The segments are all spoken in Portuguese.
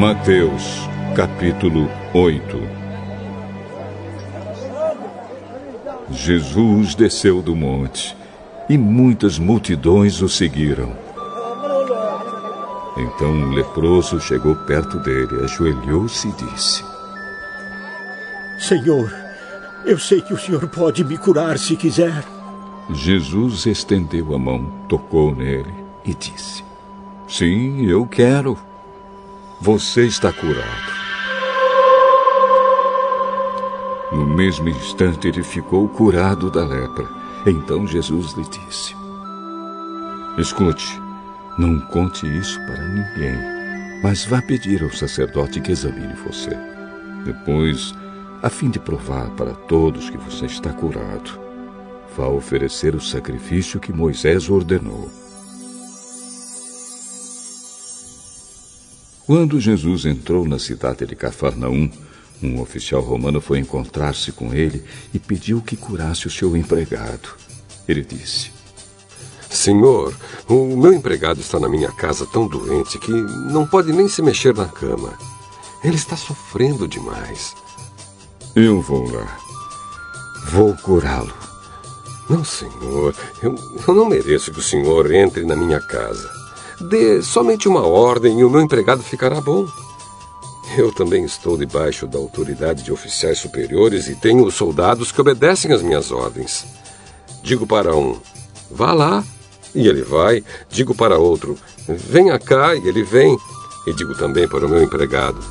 Mateus, capítulo 8 Jesus desceu do monte e muitas multidões o seguiram. Então um leproso chegou perto dele, ajoelhou-se e disse: Senhor, eu sei que o senhor pode me curar se quiser. Jesus estendeu a mão, tocou nele e disse: Sim, eu quero. Você está curado. No mesmo instante ele ficou curado da lepra. Então Jesus lhe disse: Escute, não conte isso para ninguém, mas vá pedir ao sacerdote que examine você. Depois, a fim de provar para todos que você está curado, vá oferecer o sacrifício que Moisés ordenou. Quando Jesus entrou na cidade de Cafarnaum, um oficial romano foi encontrar-se com ele e pediu que curasse o seu empregado. Ele disse: Senhor, o meu empregado está na minha casa tão doente que não pode nem se mexer na cama. Ele está sofrendo demais. Eu vou lá. Vou curá-lo. Não, senhor. Eu, eu não mereço que o senhor entre na minha casa. Dê somente uma ordem e o meu empregado ficará bom. Eu também estou debaixo da autoridade de oficiais superiores e tenho soldados que obedecem às minhas ordens. Digo para um, vá lá, e ele vai. Digo para outro, venha cá, e ele vem. E digo também para o meu empregado,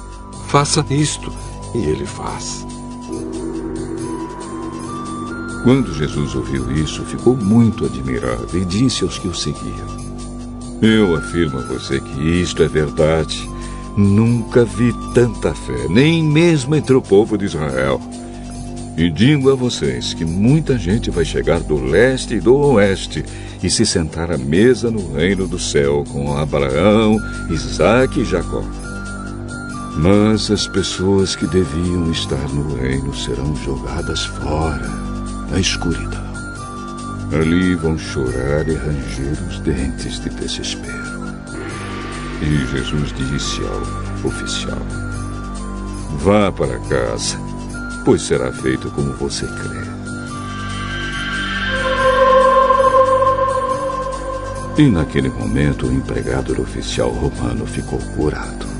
faça isto, e ele faz. Quando Jesus ouviu isso, ficou muito admirado e disse aos que o seguiam: Eu afirmo a você que isto é verdade. Nunca vi tanta fé, nem mesmo entre o povo de Israel. E digo a vocês que muita gente vai chegar do leste e do oeste e se sentar à mesa no reino do céu com Abraão, Isaque e Jacó. Mas as pessoas que deviam estar no reino serão jogadas fora, na escuridão. Ali vão chorar e ranger os dentes de desespero. E Jesus disse ao oficial: Vá para casa, pois será feito como você crê. E naquele momento o empregado do oficial romano ficou curado.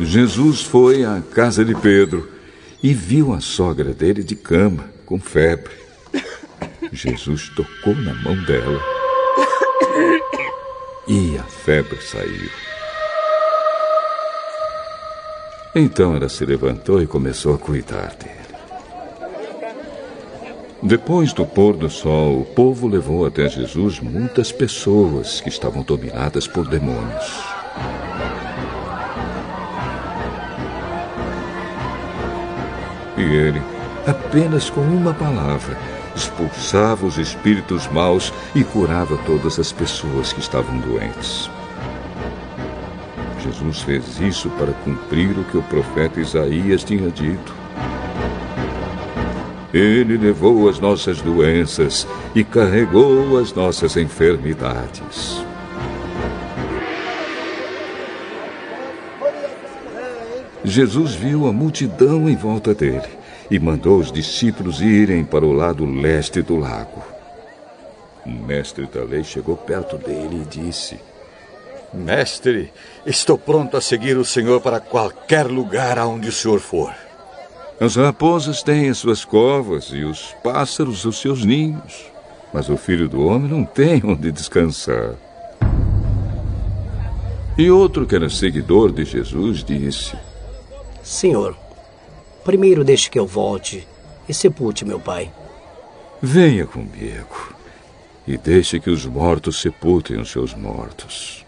Jesus foi à casa de Pedro e viu a sogra dele de cama, com febre. Jesus tocou na mão dela e a febre saiu. Então ela se levantou e começou a cuidar dele. Depois do pôr do sol, o povo levou até Jesus muitas pessoas que estavam dominadas por demônios. Ele, apenas com uma palavra, expulsava os espíritos maus e curava todas as pessoas que estavam doentes. Jesus fez isso para cumprir o que o profeta Isaías tinha dito. Ele levou as nossas doenças e carregou as nossas enfermidades. Jesus viu a multidão em volta dele e mandou os discípulos irem para o lado leste do lago. O mestre da lei chegou perto dele e disse: Mestre, estou pronto a seguir o senhor para qualquer lugar aonde o senhor for. As raposas têm as suas covas e os pássaros os seus ninhos, mas o filho do homem não tem onde descansar. E outro que era seguidor de Jesus disse: Senhor, primeiro deixe que eu volte e sepulte meu pai. Venha comigo e deixe que os mortos sepultem os seus mortos.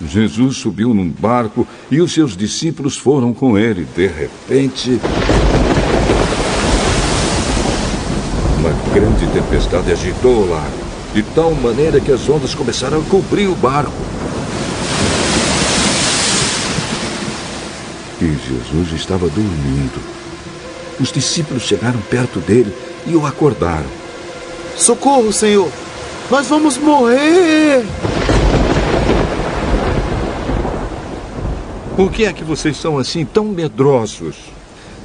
Jesus subiu num barco e os seus discípulos foram com ele. De repente. Uma grande tempestade agitou o lago, de tal maneira que as ondas começaram a cobrir o barco. vez, Jesus estava dormindo. Os discípulos chegaram perto dele e o acordaram. Socorro, Senhor! Nós vamos morrer! Por que é que vocês são assim tão medrosos?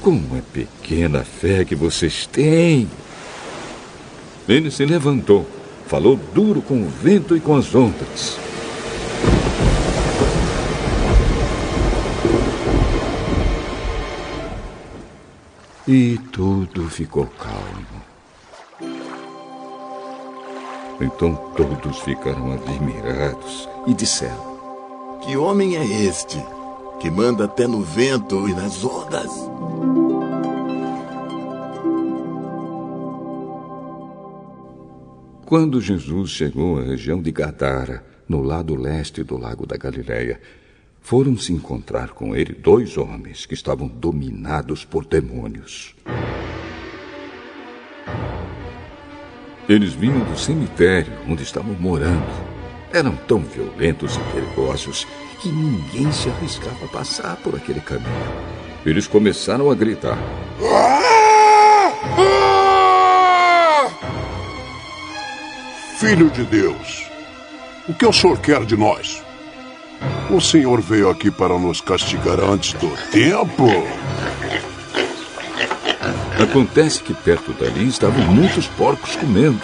Como é pequena fé que vocês têm! Ele se levantou, falou duro com o vento e com as ondas. E tudo ficou calmo. Então todos ficaram admirados e disseram: Que homem é este que manda até no vento e nas ondas? Quando Jesus chegou à região de Gadara, no lado leste do lago da Galileia, foram se encontrar com ele dois homens que estavam dominados por demônios. Eles vinham do cemitério onde estavam morando. Eram tão violentos e perigosos que ninguém se arriscava a passar por aquele caminho. Eles começaram a gritar. Filho de Deus, o que o senhor quer de nós? O senhor veio aqui para nos castigar antes do tempo? Acontece que perto dali estavam muitos porcos comendo.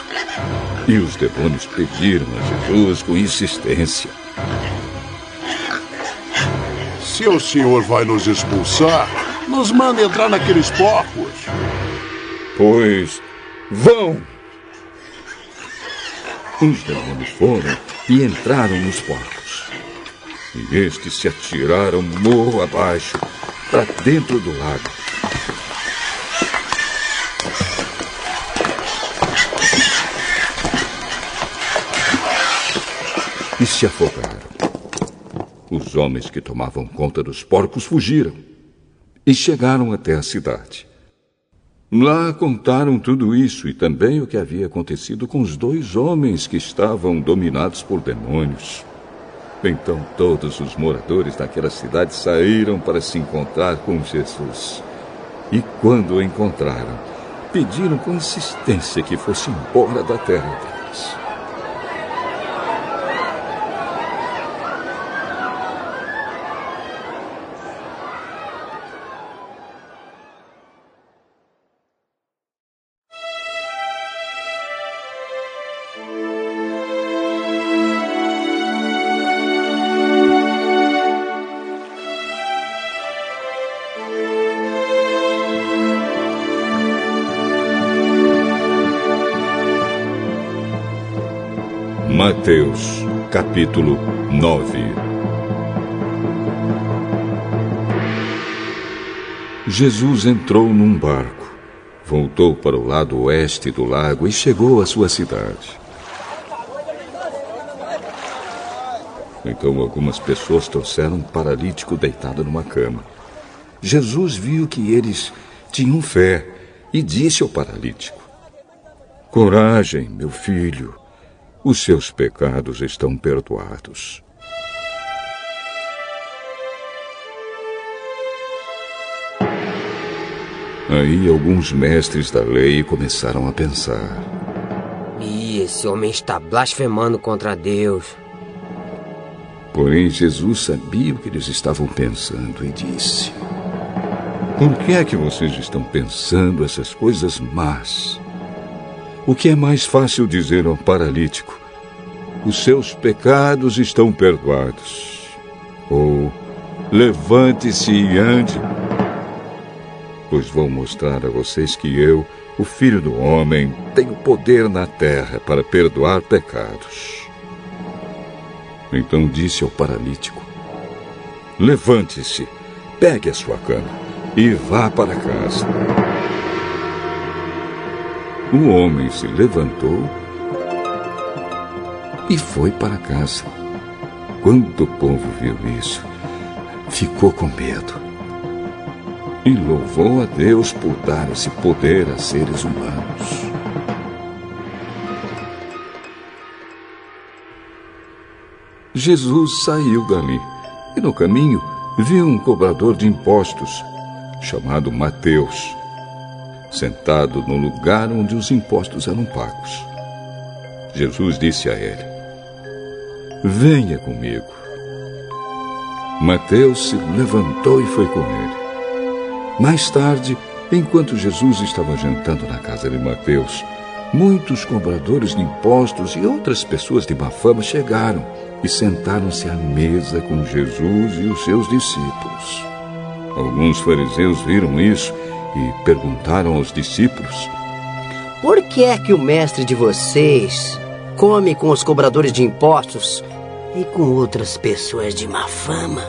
E os demônios pediram a Jesus com insistência. Se o senhor vai nos expulsar, nos manda entrar naqueles porcos. Pois vão! Os demônios foram e entraram nos porcos. E estes se atiraram morro abaixo, para dentro do lago. E se afogaram. Os homens que tomavam conta dos porcos fugiram e chegaram até a cidade. Lá contaram tudo isso e também o que havia acontecido com os dois homens que estavam dominados por demônios. Então todos os moradores daquela cidade saíram para se encontrar com Jesus. E quando o encontraram, pediram com insistência que fosse embora da terra deles. Mateus, capítulo 9 Jesus entrou num barco, voltou para o lado oeste do lago e chegou à sua cidade. Então algumas pessoas trouxeram um paralítico deitado numa cama. Jesus viu que eles tinham fé e disse ao paralítico: Coragem, meu filho os seus pecados estão perdoados. Aí alguns mestres da lei começaram a pensar. E esse homem está blasfemando contra Deus. Porém, Jesus sabia o que eles estavam pensando e disse: Por que é que vocês estão pensando essas coisas más? O que é mais fácil dizer ao paralítico? Os seus pecados estão perdoados. Ou levante-se e ande. Pois vou mostrar a vocês que eu, o Filho do Homem, tenho poder na terra para perdoar pecados. Então disse ao paralítico: Levante-se, pegue a sua cama e vá para casa. O homem se levantou e foi para casa. Quando o povo viu isso, ficou com medo e louvou a Deus por dar esse poder a seres humanos. Jesus saiu dali e no caminho viu um cobrador de impostos, chamado Mateus, sentado no lugar onde os impostos eram pagos. Jesus disse a ele: Venha comigo. Mateus se levantou e foi com ele. Mais tarde, enquanto Jesus estava jantando na casa de Mateus, muitos cobradores de impostos e outras pessoas de má fama chegaram e sentaram-se à mesa com Jesus e os seus discípulos. Alguns fariseus viram isso e perguntaram aos discípulos: Por que é que o mestre de vocês come com os cobradores de impostos e com outras pessoas de má fama?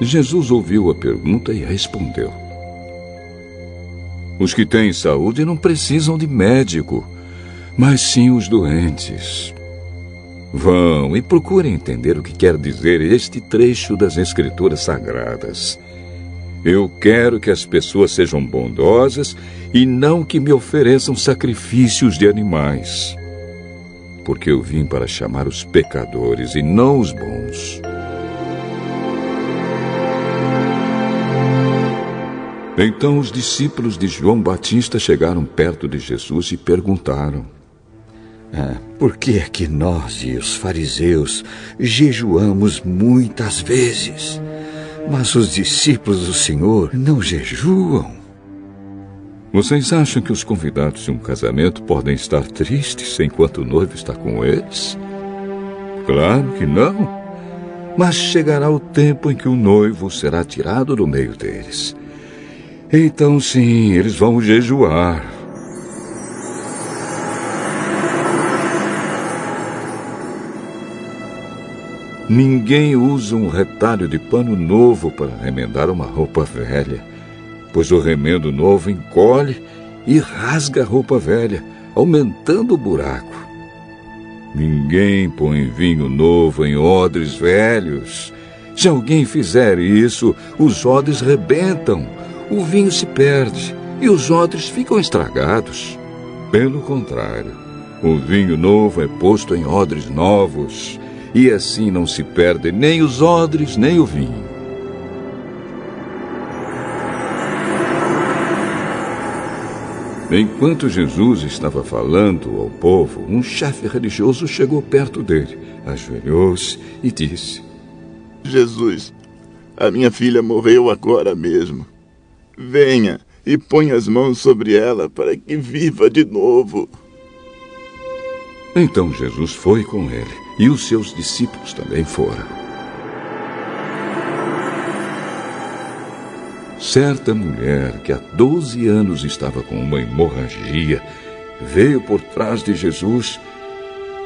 Jesus ouviu a pergunta e respondeu: Os que têm saúde não precisam de médico, mas sim os doentes. Vão e procurem entender o que quer dizer este trecho das Escrituras Sagradas. Eu quero que as pessoas sejam bondosas e não que me ofereçam sacrifícios de animais. Porque eu vim para chamar os pecadores e não os bons. Então os discípulos de João Batista chegaram perto de Jesus e perguntaram: ah, Por que é que nós e os fariseus jejuamos muitas vezes, mas os discípulos do Senhor não jejuam? Vocês acham que os convidados de um casamento podem estar tristes enquanto o noivo está com eles? Claro que não. Mas chegará o tempo em que o noivo será tirado do meio deles. Então, sim, eles vão jejuar. Ninguém usa um retalho de pano novo para remendar uma roupa velha, pois o remendo novo encolhe e rasga a roupa velha, aumentando o buraco. Ninguém põe vinho novo em odres velhos. Se alguém fizer isso, os odres rebentam, o vinho se perde e os odres ficam estragados. Pelo contrário, o vinho novo é posto em odres novos e assim não se perde nem os odres, nem o vinho. Enquanto Jesus estava falando ao povo, um chefe religioso chegou perto dele, ajoelhou-se e disse: Jesus, a minha filha morreu agora mesmo. Venha e ponha as mãos sobre ela para que viva de novo. Então Jesus foi com ele e os seus discípulos também foram. Certa mulher que há 12 anos estava com uma hemorragia veio por trás de Jesus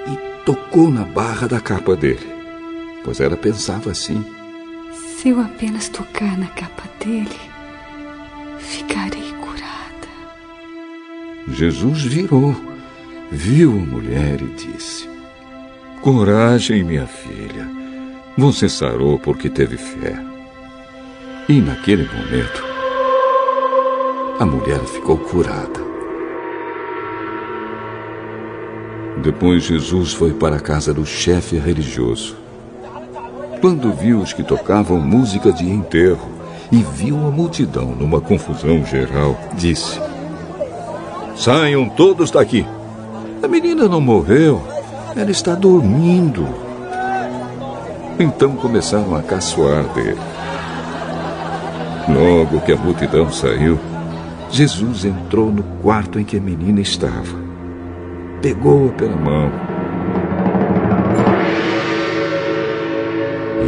e tocou na barra da capa dele, pois ela pensava assim: Se eu apenas tocar na capa dele, ficarei curada. Jesus virou, viu a mulher e disse: Coragem, minha filha. Você sarou porque teve fé. E naquele momento, a mulher ficou curada. Depois Jesus foi para a casa do chefe religioso. Quando viu os que tocavam música de enterro e viu a multidão numa confusão geral, disse: Saiam todos daqui. A menina não morreu. Ela está dormindo. Então começaram a caçoar dele. Logo que a multidão saiu, Jesus entrou no quarto em que a menina estava. Pegou-a pela mão.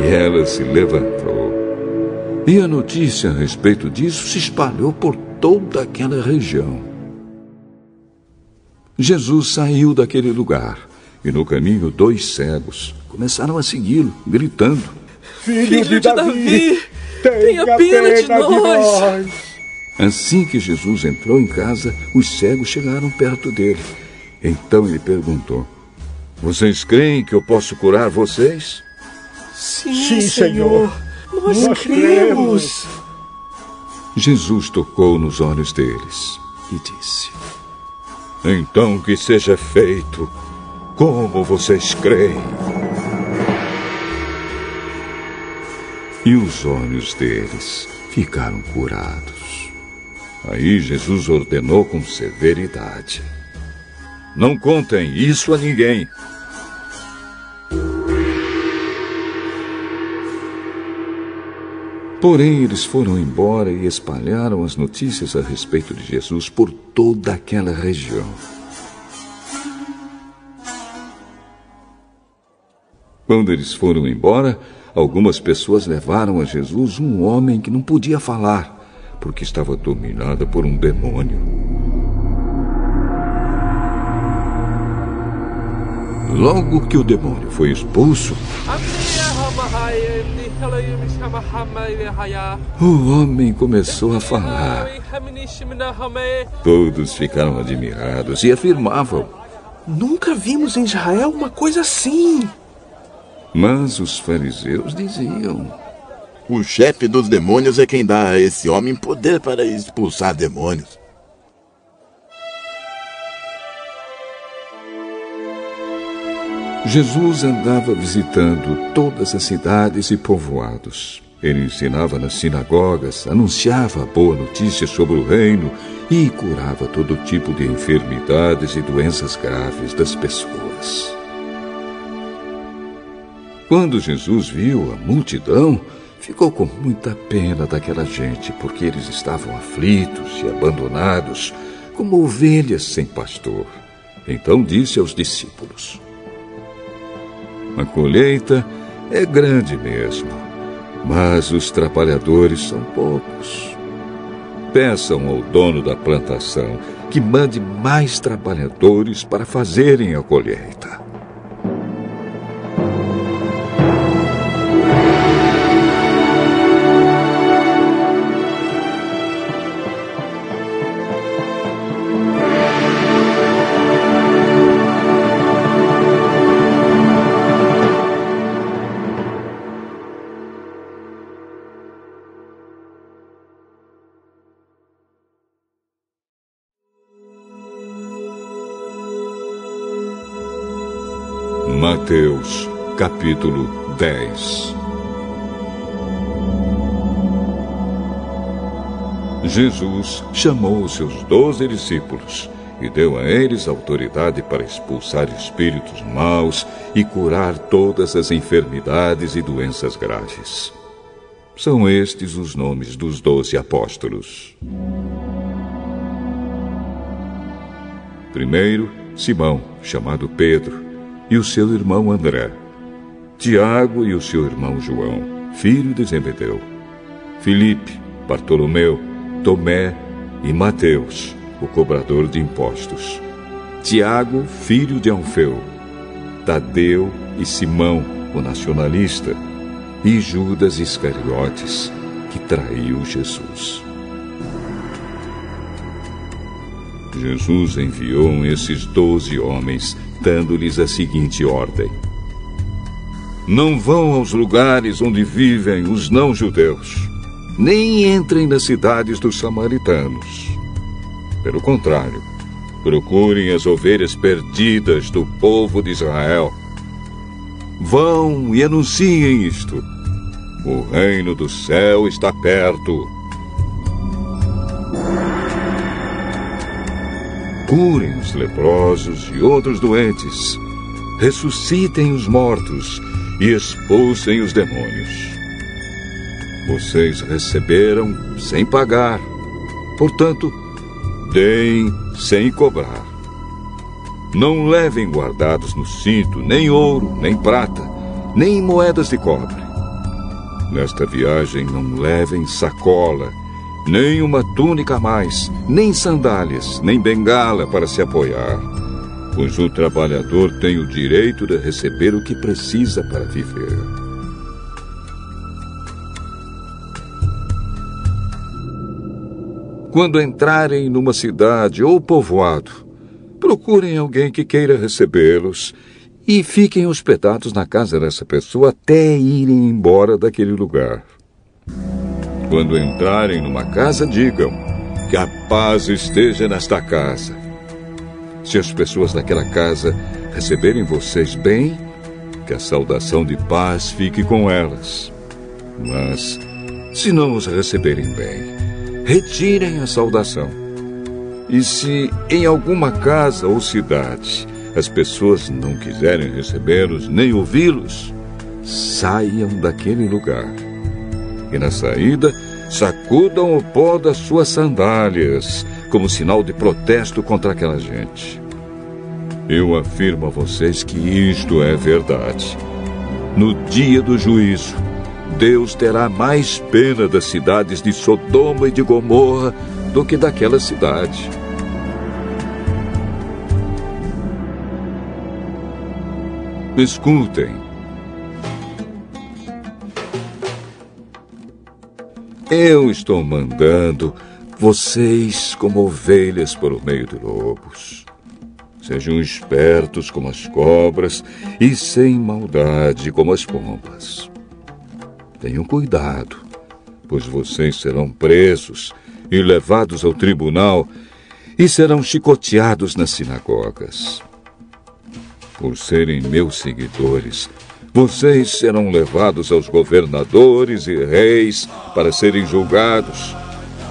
E ela se levantou. E a notícia a respeito disso se espalhou por toda aquela região. Jesus saiu daquele lugar e no caminho, dois cegos começaram a segui-lo, gritando: Filho, Filho de, de Davi, Davi tenha pena, pena de, nós. de nós! Assim que Jesus entrou em casa, os cegos chegaram perto dele. Então ele perguntou: Vocês creem que eu posso curar vocês? Sim, Sim Senhor. Nós, nós cremos. Jesus tocou nos olhos deles e disse: Então que seja feito como vocês creem? e os olhos deles ficaram curados. Aí Jesus ordenou com severidade: Não contem isso a ninguém. Porém, eles foram embora e espalharam as notícias a respeito de Jesus por toda aquela região. Quando eles foram embora, algumas pessoas levaram a Jesus um homem que não podia falar, porque estava dominada por um demônio. Logo que o demônio foi expulso, o homem começou a falar. Todos ficaram admirados e afirmavam: Nunca vimos em Israel uma coisa assim. Mas os fariseus diziam: O chefe dos demônios é quem dá a esse homem poder para expulsar demônios. Jesus andava visitando todas as cidades e povoados. Ele ensinava nas sinagogas, anunciava a boa notícia sobre o reino e curava todo tipo de enfermidades e doenças graves das pessoas. Quando Jesus viu a multidão, ficou com muita pena daquela gente, porque eles estavam aflitos e abandonados, como ovelhas sem pastor. Então disse aos discípulos: a colheita é grande mesmo, mas os trabalhadores são poucos. Peçam ao dono da plantação que mande mais trabalhadores para fazerem a colheita. Capítulo 10 Jesus chamou os seus doze discípulos e deu a eles autoridade para expulsar espíritos maus e curar todas as enfermidades e doenças graves. São estes os nomes dos doze apóstolos. Primeiro, Simão, chamado Pedro e o seu irmão André, Tiago e o seu irmão João, filho de Zebedeu, Filipe, Bartolomeu, Tomé e Mateus, o cobrador de impostos, Tiago, filho de Alfeu, Tadeu e Simão, o nacionalista, e Judas Iscariotes, que traiu Jesus. Jesus enviou esses doze homens dando-lhes a seguinte ordem: Não vão aos lugares onde vivem os não-judeus, nem entrem nas cidades dos samaritanos. Pelo contrário, procurem as ovelhas perdidas do povo de Israel. Vão e anunciem isto: o reino do céu está perto. curem os leprosos e outros doentes, ressuscitem os mortos e expulsem os demônios. Vocês receberam sem pagar, portanto, deem sem cobrar. Não levem guardados no cinto nem ouro, nem prata, nem moedas de cobre. Nesta viagem não levem sacola, nem uma túnica a mais, nem sandálias, nem bengala para se apoiar, pois o trabalhador tem o direito de receber o que precisa para viver. Quando entrarem numa cidade ou povoado, procurem alguém que queira recebê-los e fiquem hospedados na casa dessa pessoa até irem embora daquele lugar. Quando entrarem numa casa, digam que a paz esteja nesta casa. Se as pessoas daquela casa receberem vocês bem, que a saudação de paz fique com elas. Mas, se não os receberem bem, retirem a saudação. E se em alguma casa ou cidade as pessoas não quiserem recebê-los nem ouvi-los, saiam daquele lugar. E na saída, sacudam o pó das suas sandálias, como sinal de protesto contra aquela gente. Eu afirmo a vocês que isto é verdade. No dia do juízo, Deus terá mais pena das cidades de Sodoma e de Gomorra do que daquela cidade. Escutem. Eu estou mandando vocês como ovelhas por meio de lobos. Sejam espertos como as cobras e sem maldade como as pombas. Tenham cuidado, pois vocês serão presos e levados ao tribunal e serão chicoteados nas sinagogas. Por serem meus seguidores, vocês serão levados aos governadores e reis para serem julgados,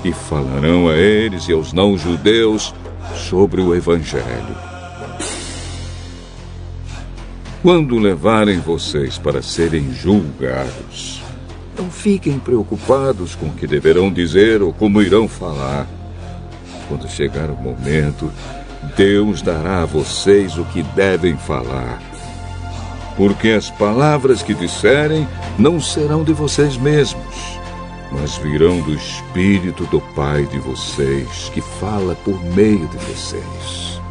e falarão a eles e aos não-judeus sobre o Evangelho. Quando levarem vocês para serem julgados, não fiquem preocupados com o que deverão dizer ou como irão falar. Quando chegar o momento, Deus dará a vocês o que devem falar. Porque as palavras que disserem não serão de vocês mesmos, mas virão do Espírito do Pai de vocês, que fala por meio de vocês.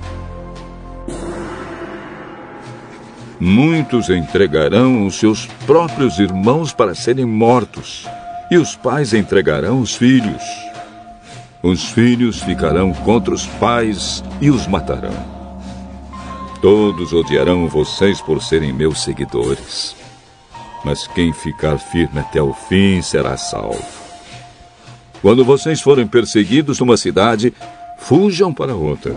Muitos entregarão os seus próprios irmãos para serem mortos, e os pais entregarão os filhos. Os filhos ficarão contra os pais e os matarão. Todos odiarão vocês por serem meus seguidores. Mas quem ficar firme até o fim será salvo. Quando vocês forem perseguidos numa cidade, fujam para outra.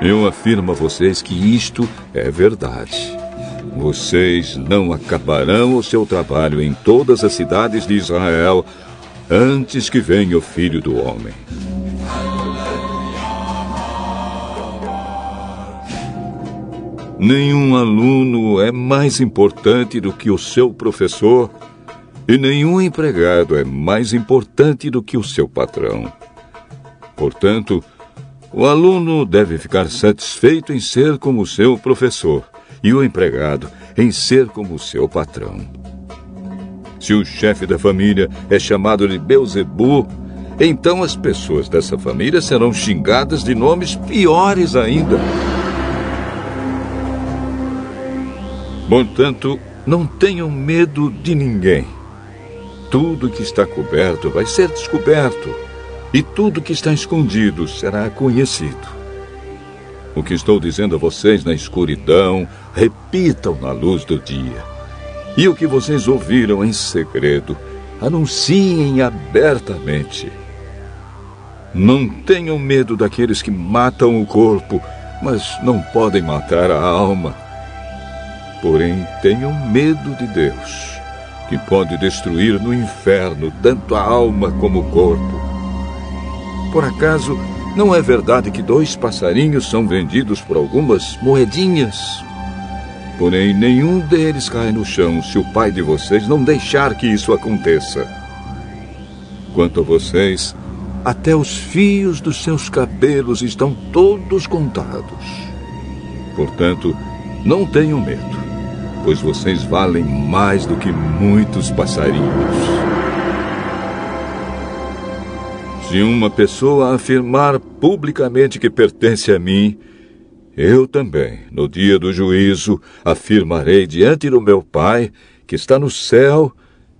Eu afirmo a vocês que isto é verdade. Vocês não acabarão o seu trabalho em todas as cidades de Israel antes que venha o filho do homem. Nenhum aluno é mais importante do que o seu professor, e nenhum empregado é mais importante do que o seu patrão. Portanto, o aluno deve ficar satisfeito em ser como o seu professor, e o empregado em ser como o seu patrão. Se o chefe da família é chamado de Beuzebu, então as pessoas dessa família serão xingadas de nomes piores ainda. Portanto, não tenham medo de ninguém. Tudo que está coberto vai ser descoberto, e tudo que está escondido será conhecido. O que estou dizendo a vocês na escuridão, repitam na luz do dia. E o que vocês ouviram em segredo, anunciem abertamente. Não tenham medo daqueles que matam o corpo, mas não podem matar a alma. Porém, tenham medo de Deus, que pode destruir no inferno tanto a alma como o corpo. Por acaso, não é verdade que dois passarinhos são vendidos por algumas moedinhas? Porém, nenhum deles cai no chão se o pai de vocês não deixar que isso aconteça. Quanto a vocês, até os fios dos seus cabelos estão todos contados. Portanto, não tenham medo, pois vocês valem mais do que muitos passarinhos. Se uma pessoa afirmar publicamente que pertence a mim, eu também, no dia do juízo, afirmarei diante do meu Pai, que está no céu,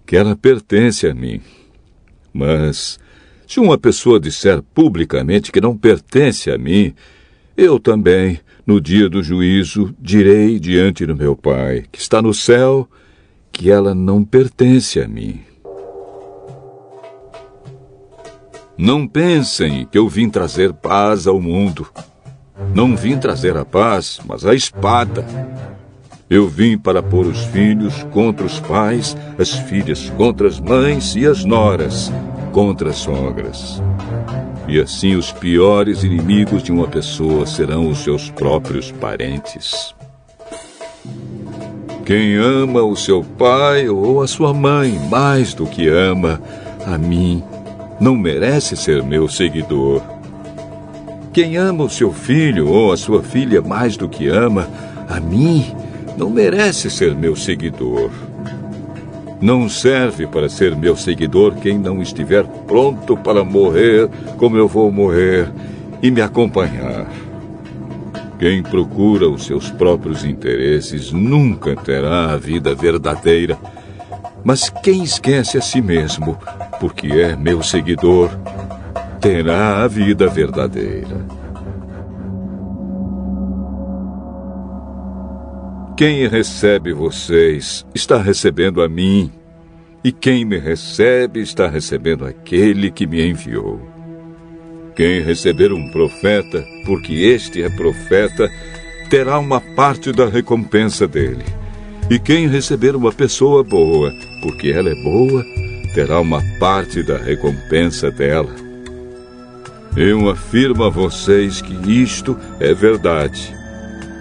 que ela pertence a mim. Mas, se uma pessoa disser publicamente que não pertence a mim, eu também, no dia do juízo, direi diante do meu Pai, que está no céu, que ela não pertence a mim. Não pensem que eu vim trazer paz ao mundo. Não vim trazer a paz, mas a espada. Eu vim para pôr os filhos contra os pais, as filhas contra as mães e as noras contra as sogras. E assim os piores inimigos de uma pessoa serão os seus próprios parentes. Quem ama o seu pai ou a sua mãe mais do que ama a mim, não merece ser meu seguidor. Quem ama o seu filho ou a sua filha mais do que ama a mim, não merece ser meu seguidor. Não serve para ser meu seguidor quem não estiver pronto para morrer como eu vou morrer e me acompanhar. Quem procura os seus próprios interesses nunca terá a vida verdadeira. Mas quem esquece a si mesmo, porque é meu seguidor, terá a vida verdadeira. Quem recebe vocês está recebendo a mim, e quem me recebe está recebendo aquele que me enviou. Quem receber um profeta, porque este é profeta, terá uma parte da recompensa dele. E quem receber uma pessoa boa, porque ela é boa, terá uma parte da recompensa dela. Eu afirmo a vocês que isto é verdade.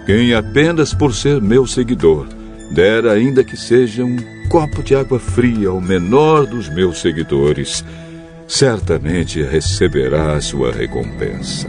Quem apenas por ser meu seguidor der ainda que seja um copo de água fria ao menor dos meus seguidores, certamente receberá sua recompensa.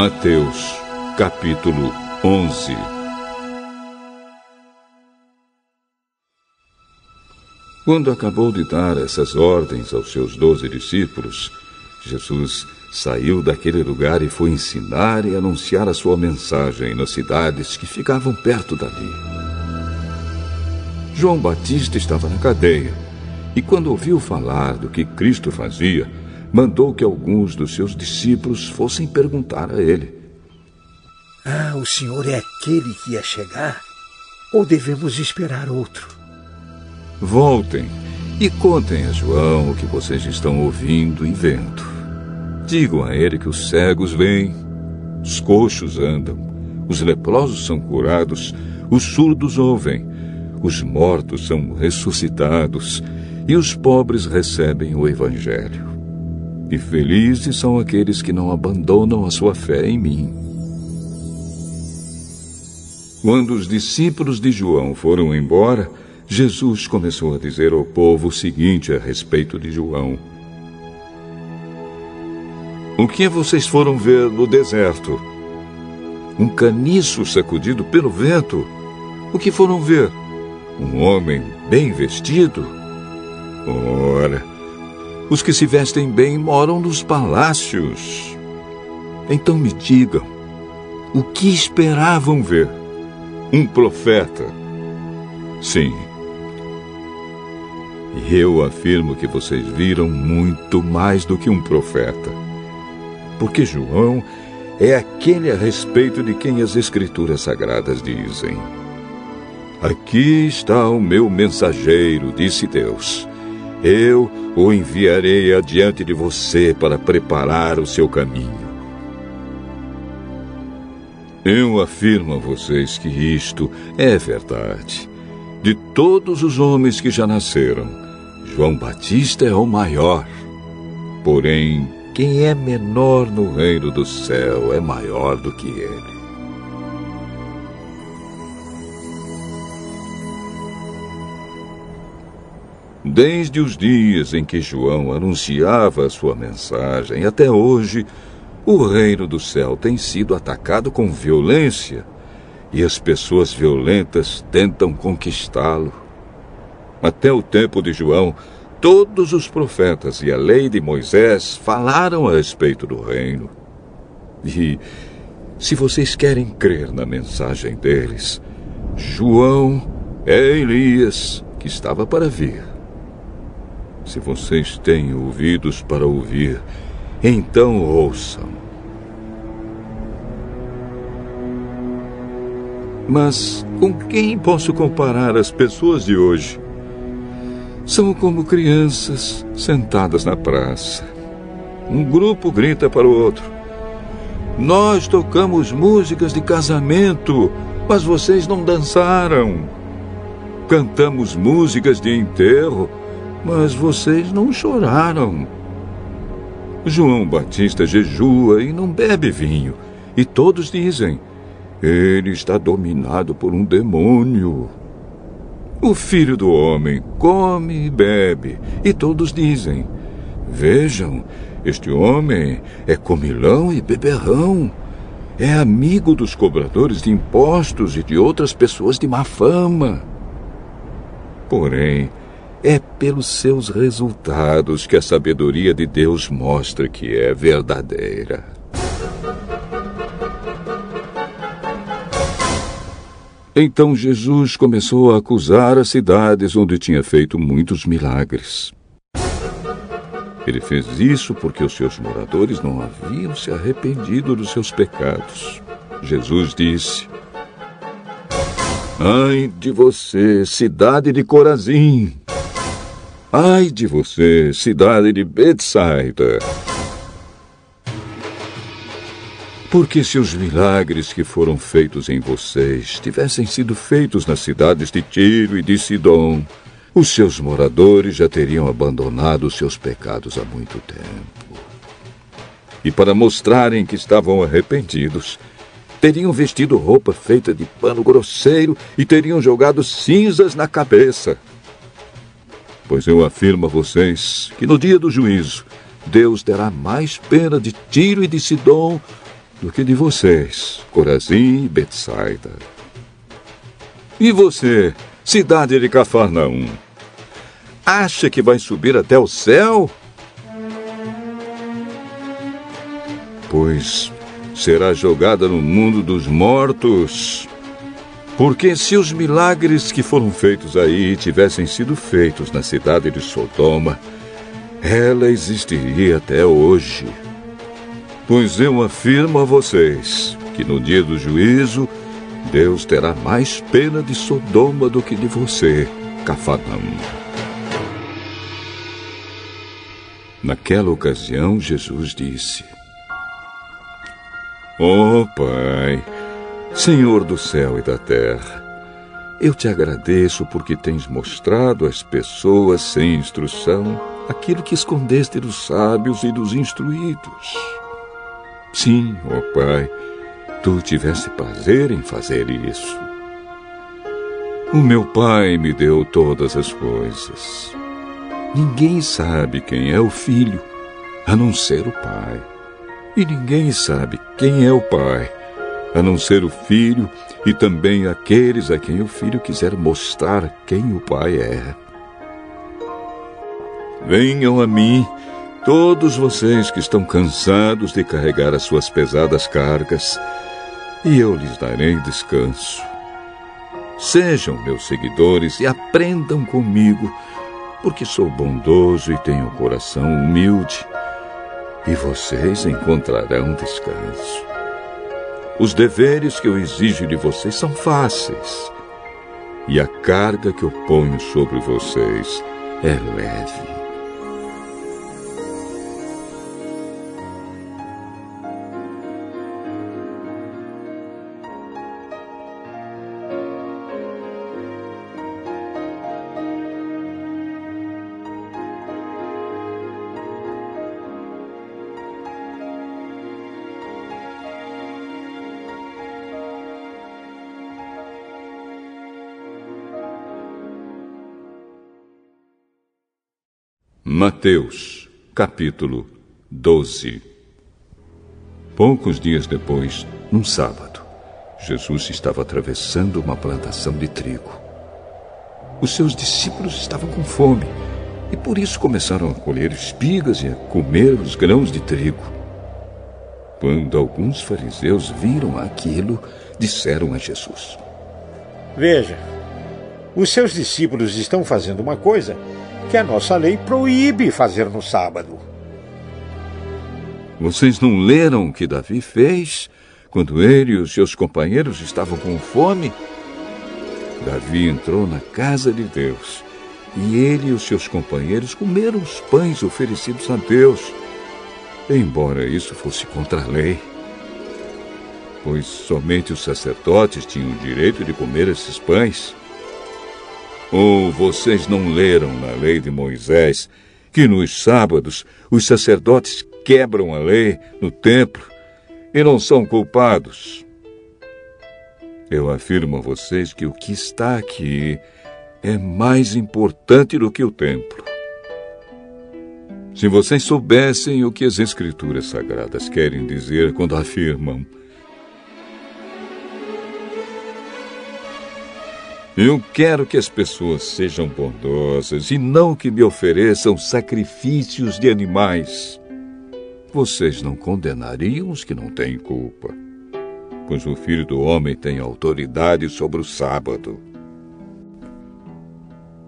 Mateus, capítulo 11 Quando acabou de dar essas ordens aos seus doze discípulos, Jesus saiu daquele lugar e foi ensinar e anunciar a sua mensagem nas cidades que ficavam perto dali. João Batista estava na cadeia e, quando ouviu falar do que Cristo fazia, mandou que alguns dos seus discípulos fossem perguntar a ele: Ah, o senhor é aquele que ia chegar? Ou devemos esperar outro? Voltem e contem a João o que vocês estão ouvindo e vendo. Digam a ele que os cegos vêm, os coxos andam, os leprosos são curados, os surdos ouvem, os mortos são ressuscitados e os pobres recebem o Evangelho. E felizes são aqueles que não abandonam a sua fé em mim. Quando os discípulos de João foram embora, Jesus começou a dizer ao povo o seguinte a respeito de João: O que vocês foram ver no deserto? Um caniço sacudido pelo vento? O que foram ver? Um homem bem vestido? Ora, os que se vestem bem moram nos palácios. Então me digam, o que esperavam ver? Um profeta? Sim. E eu afirmo que vocês viram muito mais do que um profeta. Porque João é aquele a respeito de quem as Escrituras Sagradas dizem. Aqui está o meu mensageiro, disse Deus. Eu o enviarei adiante de você para preparar o seu caminho. Eu afirmo a vocês que isto é verdade. De todos os homens que já nasceram, João Batista é o maior. Porém, quem é menor no reino do céu é maior do que ele. Desde os dias em que João anunciava a sua mensagem até hoje, o reino do céu tem sido atacado com violência e as pessoas violentas tentam conquistá-lo. Até o tempo de João, todos os profetas e a lei de Moisés falaram a respeito do reino. E, se vocês querem crer na mensagem deles, João é Elias que estava para vir. Se vocês têm ouvidos para ouvir, então ouçam. Mas com quem posso comparar as pessoas de hoje? São como crianças sentadas na praça. Um grupo grita para o outro: Nós tocamos músicas de casamento, mas vocês não dançaram. Cantamos músicas de enterro, mas vocês não choraram. João Batista jejua e não bebe vinho, e todos dizem: Ele está dominado por um demônio. O filho do homem come e bebe, e todos dizem: Vejam, este homem é comilão e beberrão. É amigo dos cobradores de impostos e de outras pessoas de má fama. Porém, é pelos seus resultados que a sabedoria de Deus mostra que é verdadeira. Então Jesus começou a acusar as cidades onde tinha feito muitos milagres. Ele fez isso porque os seus moradores não haviam se arrependido dos seus pecados. Jesus disse: Ai de você, cidade de Corazim! Ai de você, cidade de Betsaida! Porque se os milagres que foram feitos em vocês tivessem sido feitos nas cidades de Tiro e de Sidom, os seus moradores já teriam abandonado seus pecados há muito tempo. E para mostrarem que estavam arrependidos, teriam vestido roupa feita de pano grosseiro e teriam jogado cinzas na cabeça. Pois eu afirmo a vocês que no dia do juízo, Deus terá mais pena de Tiro e de Sidom do que de vocês, Corazim e Betsaida. E você, cidade de Cafarnaum, acha que vai subir até o céu? Pois será jogada no mundo dos mortos. Porque se os milagres que foram feitos aí tivessem sido feitos na cidade de Sodoma, ela existiria até hoje. Pois eu afirmo a vocês que no dia do juízo, Deus terá mais pena de Sodoma do que de você, Cafarnaum. Naquela ocasião, Jesus disse: oh, Pai, Senhor do céu e da terra, eu te agradeço porque tens mostrado às pessoas sem instrução aquilo que escondeste dos sábios e dos instruídos. Sim, ó oh Pai, tu tiveste prazer em fazer isso. O meu Pai me deu todas as coisas. Ninguém sabe quem é o Filho, a não ser o Pai. E ninguém sabe quem é o Pai, a não ser o Filho e também aqueles a quem o Filho quiser mostrar quem o Pai é. Venham a mim todos vocês que estão cansados de carregar as suas pesadas cargas, e eu lhes darei descanso. Sejam meus seguidores e aprendam comigo, porque sou bondoso e tenho coração humilde, e vocês encontrarão descanso. Os deveres que eu exijo de vocês são fáceis, e a carga que eu ponho sobre vocês é leve. Mateus, capítulo 12 Poucos dias depois, num sábado, Jesus estava atravessando uma plantação de trigo. Os seus discípulos estavam com fome e por isso começaram a colher espigas e a comer os grãos de trigo. Quando alguns fariseus viram aquilo, disseram a Jesus: Veja, os seus discípulos estão fazendo uma coisa que a nossa lei proíbe fazer no sábado. Vocês não leram o que Davi fez quando ele e os seus companheiros estavam com fome? Davi entrou na casa de Deus e ele e os seus companheiros comeram os pães oferecidos a Deus, embora isso fosse contra a lei. Pois somente os sacerdotes tinham o direito de comer esses pães. Ou vocês não leram na lei de Moisés que nos sábados os sacerdotes quebram a lei no templo e não são culpados? Eu afirmo a vocês que o que está aqui é mais importante do que o templo. Se vocês soubessem o que as Escrituras Sagradas querem dizer quando afirmam Eu quero que as pessoas sejam bondosas e não que me ofereçam sacrifícios de animais. Vocês não condenariam os que não têm culpa, pois o Filho do Homem tem autoridade sobre o sábado.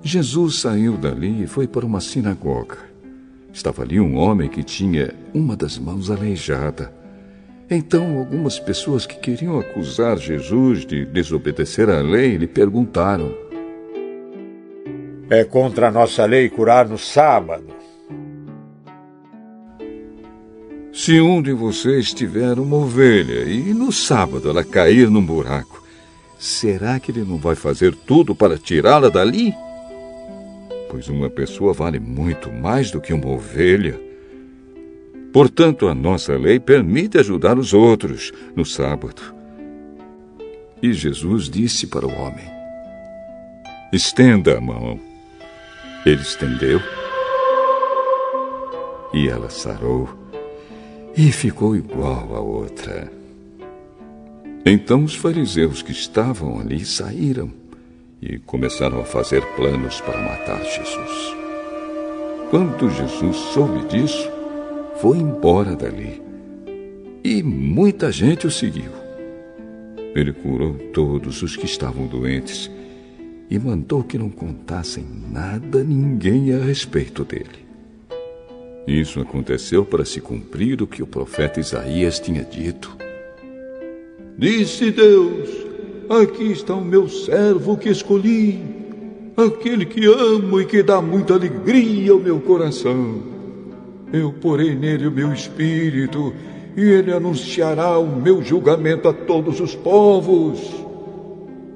Jesus saiu dali e foi para uma sinagoga. Estava ali um homem que tinha uma das mãos aleijada. Então, algumas pessoas que queriam acusar Jesus de desobedecer à lei lhe perguntaram: É contra a nossa lei curar no sábado. Se um de vocês tiver uma ovelha e no sábado ela cair num buraco, será que ele não vai fazer tudo para tirá-la dali? Pois uma pessoa vale muito mais do que uma ovelha. Portanto, a nossa lei permite ajudar os outros no sábado. E Jesus disse para o homem: Estenda a mão. Ele estendeu. E ela sarou e ficou igual à outra. Então os fariseus que estavam ali saíram e começaram a fazer planos para matar Jesus. Quando Jesus soube disso, foi embora dali. E muita gente o seguiu. Ele curou todos os que estavam doentes e mandou que não contassem nada a ninguém a respeito dele. Isso aconteceu para se cumprir o que o profeta Isaías tinha dito. Disse Deus: Aqui está o meu servo que escolhi, aquele que amo e que dá muita alegria ao meu coração. Eu porei nele o meu espírito, e ele anunciará o meu julgamento a todos os povos.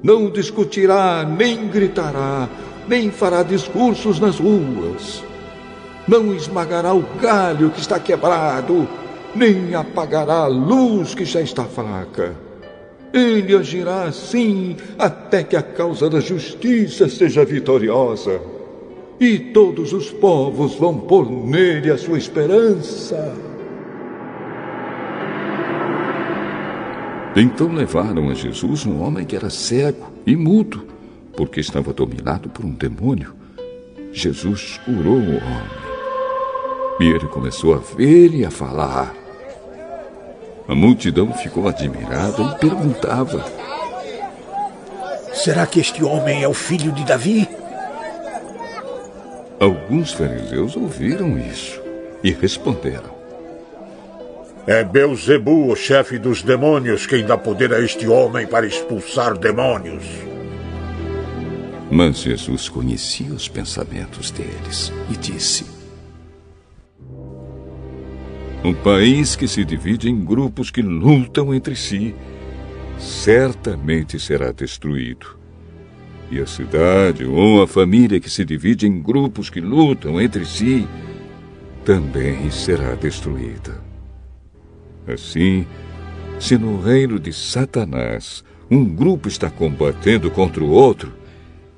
Não discutirá, nem gritará, nem fará discursos nas ruas. Não esmagará o galho que está quebrado, nem apagará a luz que já está fraca. Ele agirá assim até que a causa da justiça seja vitoriosa e todos os povos vão pôr nele a sua esperança. Então levaram a Jesus um homem que era cego e mudo, porque estava dominado por um demônio. Jesus curou o homem. E ele começou a ver e a falar. A multidão ficou admirada e perguntava: Será que este homem é o filho de Davi? Alguns fariseus ouviram isso e responderam: É Beuzebu, o chefe dos demônios, quem dá poder a este homem para expulsar demônios. Mas Jesus conhecia os pensamentos deles e disse: Um país que se divide em grupos que lutam entre si certamente será destruído e a cidade ou a família que se divide em grupos que lutam entre si também será destruída. Assim, se no reino de Satanás um grupo está combatendo contra o outro,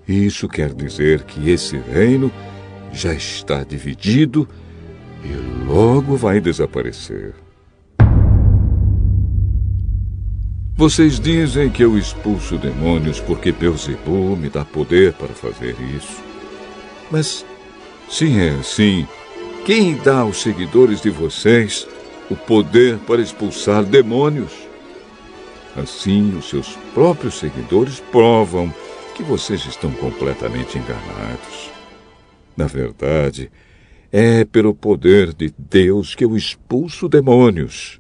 isso quer dizer que esse reino já está dividido e logo vai desaparecer. Vocês dizem que eu expulso demônios porque Beuzebu me dá poder para fazer isso. Mas Se é assim, quem dá aos seguidores de vocês o poder para expulsar demônios? Assim, os seus próprios seguidores provam que vocês estão completamente enganados. Na verdade, é pelo poder de Deus que eu expulso demônios.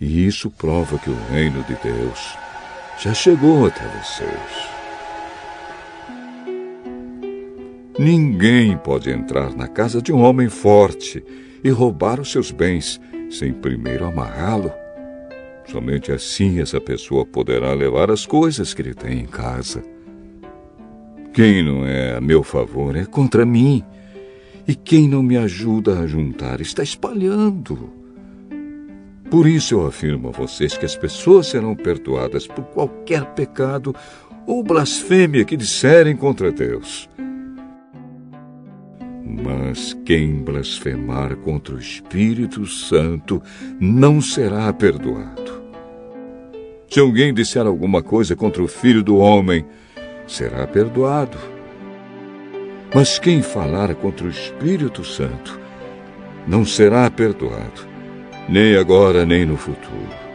E isso prova que o reino de Deus já chegou até vocês. Ninguém pode entrar na casa de um homem forte e roubar os seus bens sem primeiro amarrá-lo. Somente assim essa pessoa poderá levar as coisas que ele tem em casa. Quem não é a meu favor é contra mim. E quem não me ajuda a juntar está espalhando. Por isso eu afirmo a vocês que as pessoas serão perdoadas por qualquer pecado ou blasfêmia que disserem contra Deus. Mas quem blasfemar contra o Espírito Santo não será perdoado. Se alguém disser alguma coisa contra o Filho do Homem, será perdoado. Mas quem falar contra o Espírito Santo não será perdoado, nem agora nem no futuro.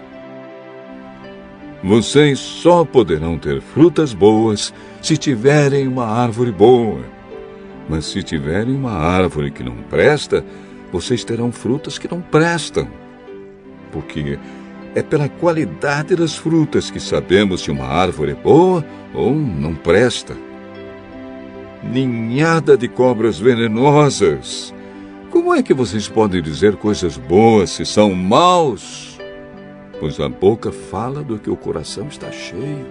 Vocês só poderão ter frutas boas se tiverem uma árvore boa. Mas se tiverem uma árvore que não presta, vocês terão frutas que não prestam. Porque é pela qualidade das frutas que sabemos se uma árvore é boa ou não presta. Ninhada de cobras venenosas. Como é que vocês podem dizer coisas boas se são maus? Pois a boca fala do que o coração está cheio.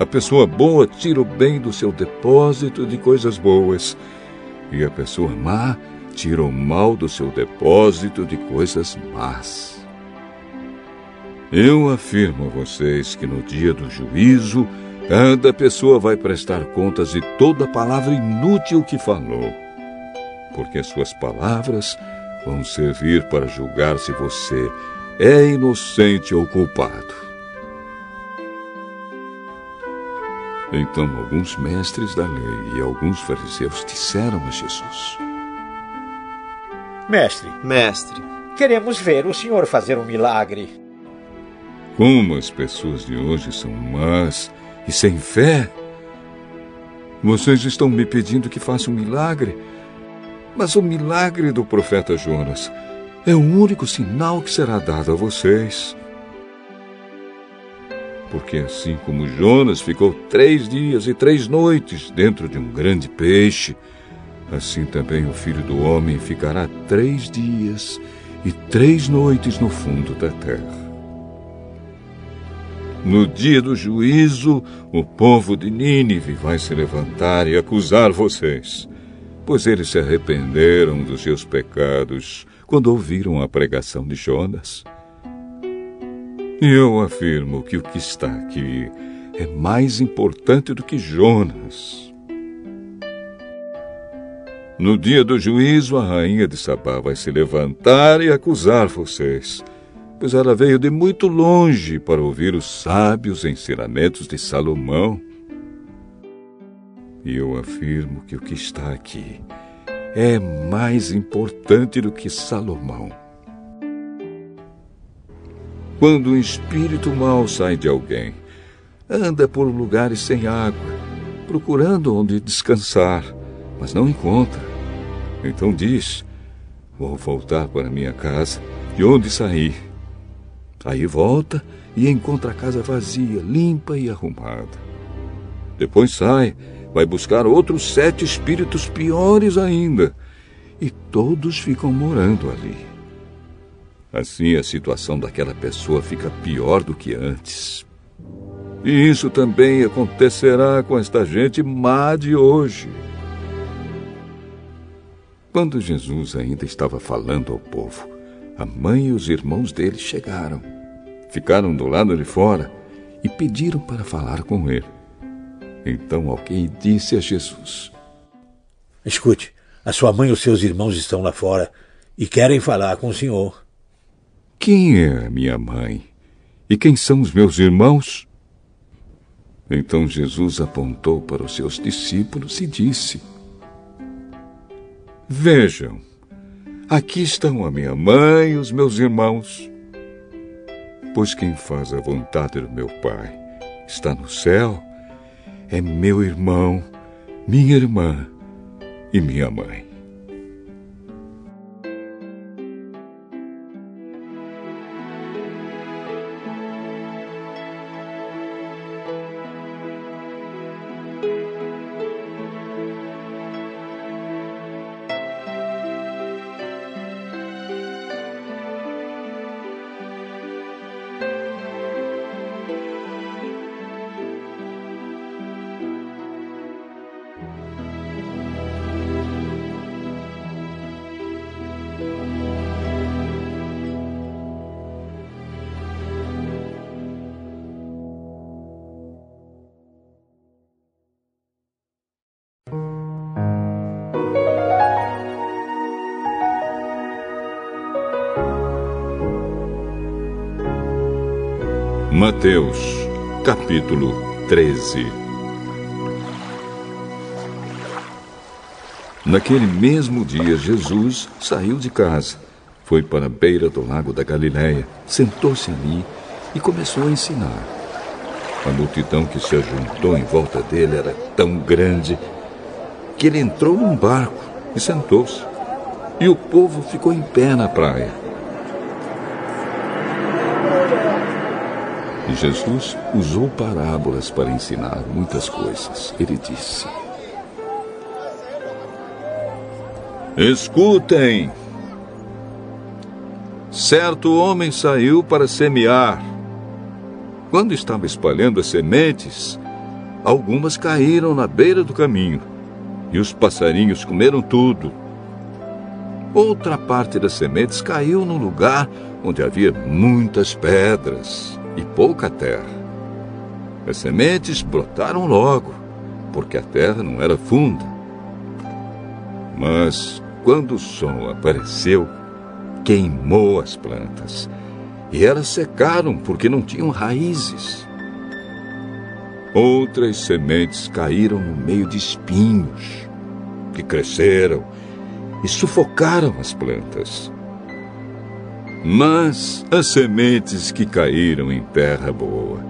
A pessoa boa tira o bem do seu depósito de coisas boas, e a pessoa má tira o mal do seu depósito de coisas más. Eu afirmo a vocês que no dia do juízo, cada pessoa vai prestar contas de toda palavra inútil que falou, porque as suas palavras vão servir para julgar se você é inocente ou culpado. Então alguns mestres da lei e alguns fariseus disseram a Jesus: Mestre, mestre, queremos ver o senhor fazer um milagre. Como as pessoas de hoje são más e sem fé. Vocês estão me pedindo que faça um milagre, mas o milagre do profeta Jonas é o único sinal que será dado a vocês porque assim como Jonas ficou três dias e três noites dentro de um grande peixe, assim também o filho do homem ficará três dias e três noites no fundo da terra. No dia do juízo, o povo de Nínive vai se levantar e acusar vocês, pois eles se arrependeram dos seus pecados quando ouviram a pregação de Jonas. E eu afirmo que o que está aqui é mais importante do que Jonas. No dia do juízo, a rainha de Sabá vai se levantar e acusar vocês, pois ela veio de muito longe para ouvir os sábios ensinamentos de Salomão. E eu afirmo que o que está aqui é mais importante do que Salomão. Quando um espírito mau sai de alguém, anda por lugares sem água, procurando onde descansar, mas não encontra. Então diz: Vou voltar para minha casa, de onde saí. Aí volta e encontra a casa vazia, limpa e arrumada. Depois sai, vai buscar outros sete espíritos piores ainda, e todos ficam morando ali. Assim a situação daquela pessoa fica pior do que antes. E isso também acontecerá com esta gente má de hoje. Quando Jesus ainda estava falando ao povo, a mãe e os irmãos dele chegaram. Ficaram do lado de fora e pediram para falar com ele. Então alguém disse a Jesus: Escute, a sua mãe e os seus irmãos estão lá fora e querem falar com o senhor. Quem é minha mãe? E quem são os meus irmãos? Então Jesus apontou para os seus discípulos e disse: Vejam, aqui estão a minha mãe e os meus irmãos. Pois quem faz a vontade do meu Pai está no céu, é meu irmão, minha irmã e minha mãe. Mateus, capítulo 13 Naquele mesmo dia, Jesus saiu de casa, foi para a beira do lago da Galiléia, sentou-se ali e começou a ensinar. A multidão que se ajuntou em volta dele era tão grande que ele entrou num barco e sentou-se. E o povo ficou em pé na praia. Jesus usou parábolas para ensinar muitas coisas. Ele disse: Escutem! Certo homem saiu para semear. Quando estava espalhando as sementes, algumas caíram na beira do caminho e os passarinhos comeram tudo. Outra parte das sementes caiu num lugar onde havia muitas pedras e pouca terra. As sementes brotaram logo, porque a terra não era funda. Mas quando o sol apareceu, queimou as plantas e elas secaram porque não tinham raízes. Outras sementes caíram no meio de espinhos, que cresceram e sufocaram as plantas. Mas as sementes que caíram em terra boa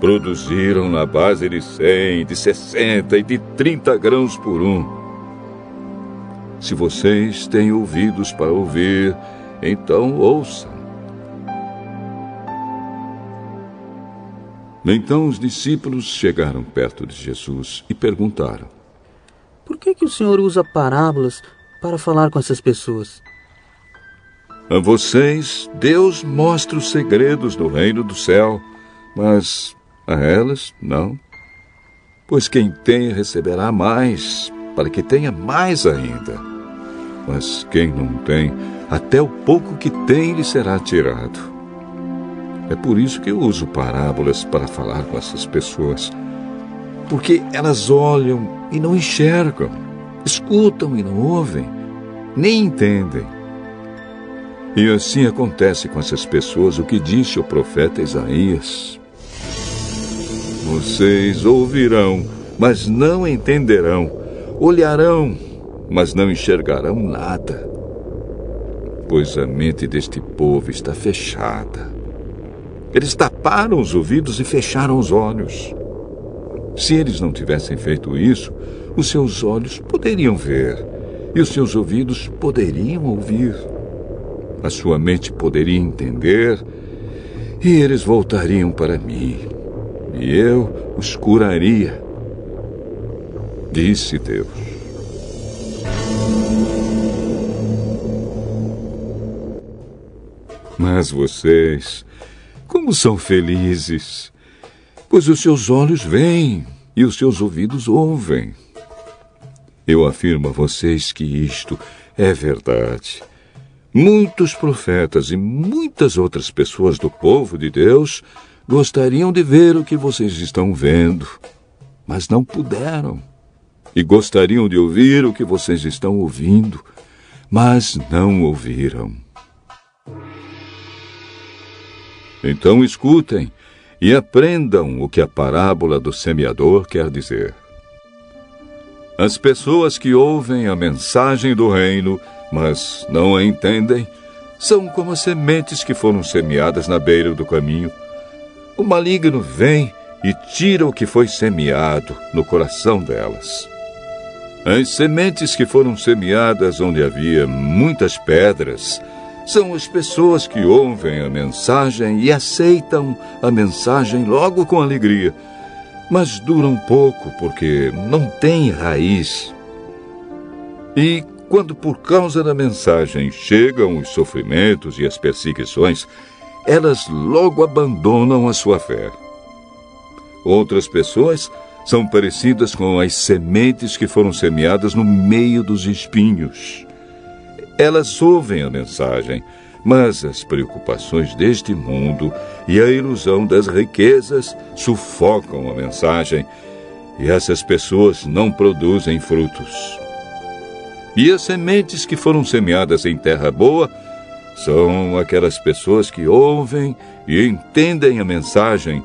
produziram na base de 100, de 60 e de 30 grãos por um. Se vocês têm ouvidos para ouvir, então ouçam. Então os discípulos chegaram perto de Jesus e perguntaram: Por que, que o Senhor usa parábolas para falar com essas pessoas? A vocês, Deus mostra os segredos do reino do céu, mas a elas, não. Pois quem tem receberá mais, para que tenha mais ainda. Mas quem não tem, até o pouco que tem lhe será tirado. É por isso que eu uso parábolas para falar com essas pessoas. Porque elas olham e não enxergam, escutam e não ouvem, nem entendem. E assim acontece com essas pessoas o que disse o profeta Isaías: Vocês ouvirão, mas não entenderão, olharão, mas não enxergarão nada. Pois a mente deste povo está fechada. Eles taparam os ouvidos e fecharam os olhos. Se eles não tivessem feito isso, os seus olhos poderiam ver e os seus ouvidos poderiam ouvir a sua mente poderia entender e eles voltariam para mim e eu os curaria. Disse Deus. Mas vocês, como são felizes, pois os seus olhos veem e os seus ouvidos ouvem. Eu afirmo a vocês que isto é verdade. Muitos profetas e muitas outras pessoas do povo de Deus gostariam de ver o que vocês estão vendo, mas não puderam. E gostariam de ouvir o que vocês estão ouvindo, mas não ouviram. Então escutem e aprendam o que a parábola do semeador quer dizer. As pessoas que ouvem a mensagem do reino, mas não a entendem, são como as sementes que foram semeadas na beira do caminho. O maligno vem e tira o que foi semeado no coração delas. As sementes que foram semeadas onde havia muitas pedras são as pessoas que ouvem a mensagem e aceitam a mensagem logo com alegria, mas duram pouco porque não têm raiz. E quando, por causa da mensagem, chegam os sofrimentos e as perseguições, elas logo abandonam a sua fé. Outras pessoas são parecidas com as sementes que foram semeadas no meio dos espinhos. Elas ouvem a mensagem, mas as preocupações deste mundo e a ilusão das riquezas sufocam a mensagem e essas pessoas não produzem frutos. E as sementes que foram semeadas em terra boa são aquelas pessoas que ouvem e entendem a mensagem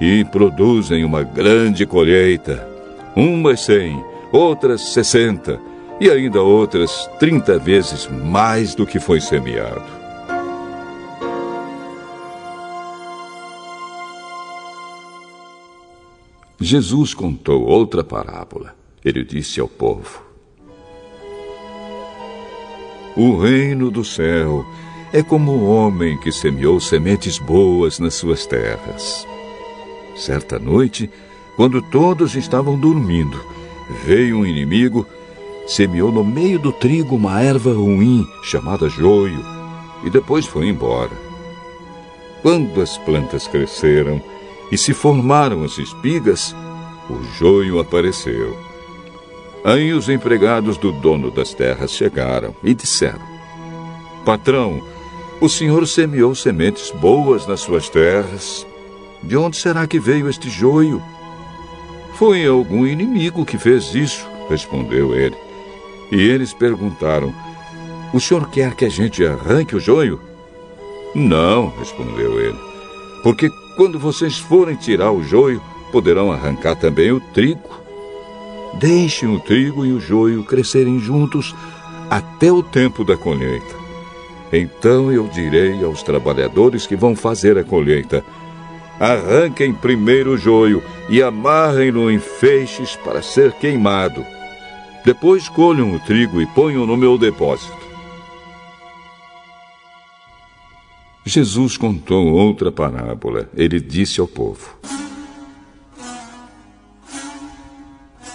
e produzem uma grande colheita. Umas cem, outras sessenta e ainda outras trinta vezes mais do que foi semeado. Jesus contou outra parábola. Ele disse ao povo: O reino do céu é como o homem que semeou sementes boas nas suas terras. Certa noite, quando todos estavam dormindo, veio um inimigo, semeou no meio do trigo uma erva ruim chamada joio e depois foi embora. Quando as plantas cresceram e se formaram as espigas, o joio apareceu. Aí os empregados do dono das terras chegaram e disseram: Patrão, o senhor semeou sementes boas nas suas terras de onde será que veio este joio? Foi algum inimigo que fez isso, respondeu ele. E eles perguntaram: O senhor quer que a gente arranque o joio? Não, respondeu ele, porque quando vocês forem tirar o joio, poderão arrancar também o trigo. Deixem o trigo e o joio crescerem juntos até o tempo da colheita. Então eu direi aos trabalhadores que vão fazer a colheita: Arranquem primeiro o joio e amarrem-no em feixes para ser queimado. Depois colham o trigo e ponham no meu depósito. Jesus contou outra parábola. Ele disse ao povo: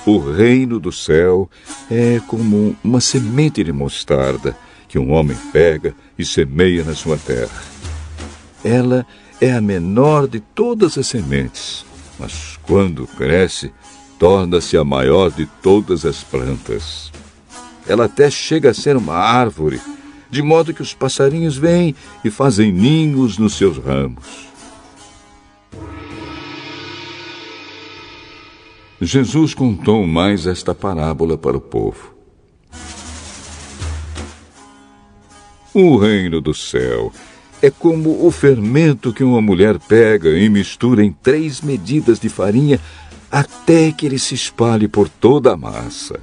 O reino do céu é como uma semente de mostarda que um homem pega e semeia na sua terra. Ela é a menor de todas as sementes, mas quando cresce, torna-se a maior de todas as plantas. Ela até chega a ser uma árvore, de modo que os passarinhos vêm e fazem ninhos nos seus ramos. Jesus contou mais esta parábola para o povo. O reino do céu é como o fermento que uma mulher pega e mistura em três medidas de farinha até que ele se espalhe por toda a massa.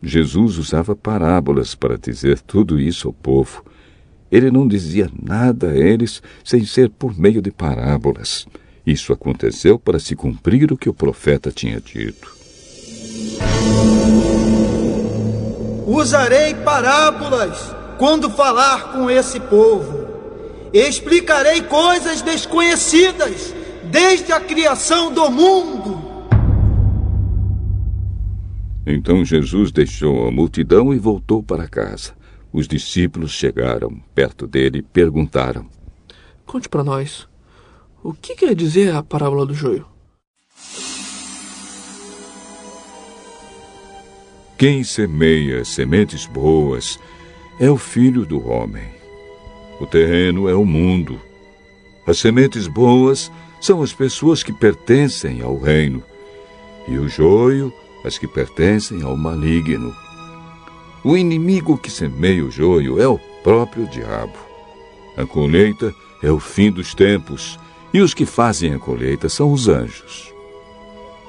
Jesus usava parábolas para dizer tudo isso ao povo. Ele não dizia nada a eles sem ser por meio de parábolas. Isso aconteceu para se cumprir o que o profeta tinha dito. Usarei parábolas quando falar com esse povo. Explicarei coisas desconhecidas desde a criação do mundo. Então Jesus deixou a multidão e voltou para casa. Os discípulos chegaram perto dele e perguntaram: Conte para nós, o que quer dizer a parábola do joio? Quem semeia sementes boas é o filho do homem. O terreno é o mundo. As sementes boas são as pessoas que pertencem ao reino, e o joio, as que pertencem ao maligno. O inimigo que semeia o joio é o próprio diabo. A colheita é o fim dos tempos, e os que fazem a colheita são os anjos.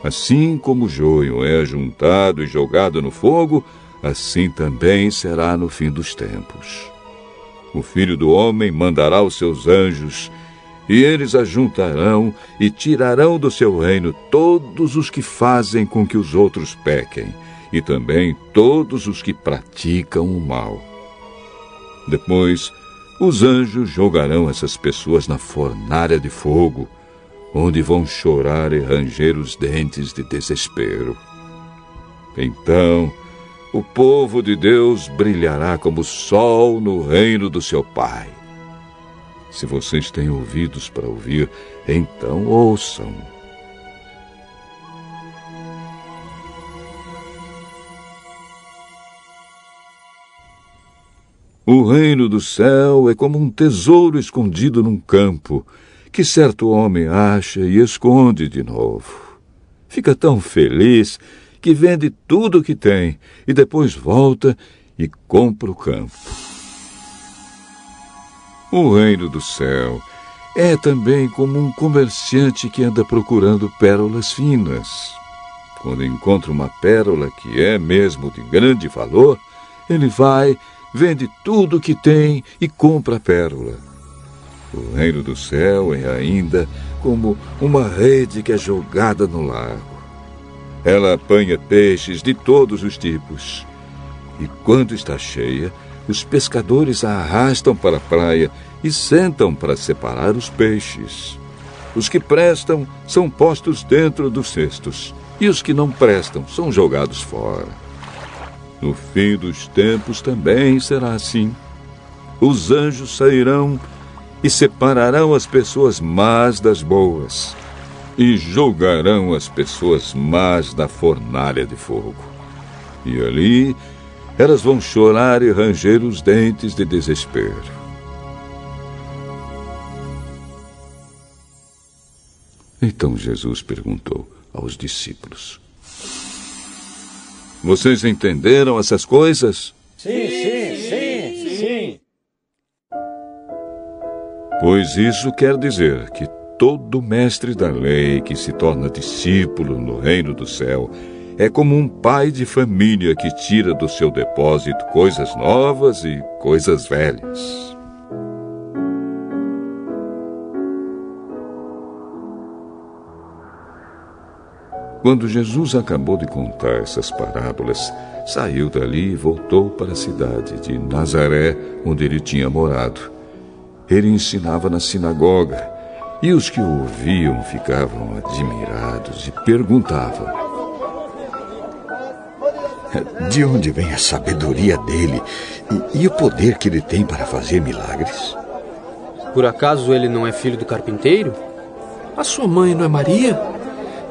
Assim como o joio é juntado e jogado no fogo, assim também será no fim dos tempos. O filho do homem mandará os seus anjos, e eles ajuntarão e tirarão do seu reino todos os que fazem com que os outros pequem, e também todos os que praticam o mal. Depois, os anjos jogarão essas pessoas na fornalha de fogo, onde vão chorar e ranger os dentes de desespero. Então, o povo de Deus brilhará como o sol no reino do seu Pai. Se vocês têm ouvidos para ouvir, então ouçam. O reino do céu é como um tesouro escondido num campo, que certo homem acha e esconde de novo. Fica tão feliz que vende tudo o que tem e depois volta e compra o campo. O reino do céu é também como um comerciante que anda procurando pérolas finas. Quando encontra uma pérola que é mesmo de grande valor, ele vai, vende tudo o que tem e compra a pérola. O reino do céu é ainda como uma rede que é jogada no lago. Ela apanha peixes de todos os tipos. E quando está cheia, os pescadores a arrastam para a praia e sentam para separar os peixes. Os que prestam são postos dentro dos cestos, e os que não prestam são jogados fora. No fim dos tempos também será assim. Os anjos sairão e separarão as pessoas más das boas e jogarão as pessoas más na fornalha de fogo. E ali elas vão chorar e ranger os dentes de desespero. Então Jesus perguntou aos discípulos: Vocês entenderam essas coisas? Sim, sim, sim, sim. Pois isso quer dizer que todo mestre da lei que se torna discípulo no reino do céu é como um pai de família que tira do seu depósito coisas novas e coisas velhas. Quando Jesus acabou de contar essas parábolas, saiu dali e voltou para a cidade de Nazaré, onde ele tinha morado. Ele ensinava na sinagoga e os que o ouviam ficavam admirados e perguntavam: De onde vem a sabedoria dele e, e, o poder que ele tem para fazer milagres? Por acaso ele não é filho do carpinteiro? A sua mãe não é Maria?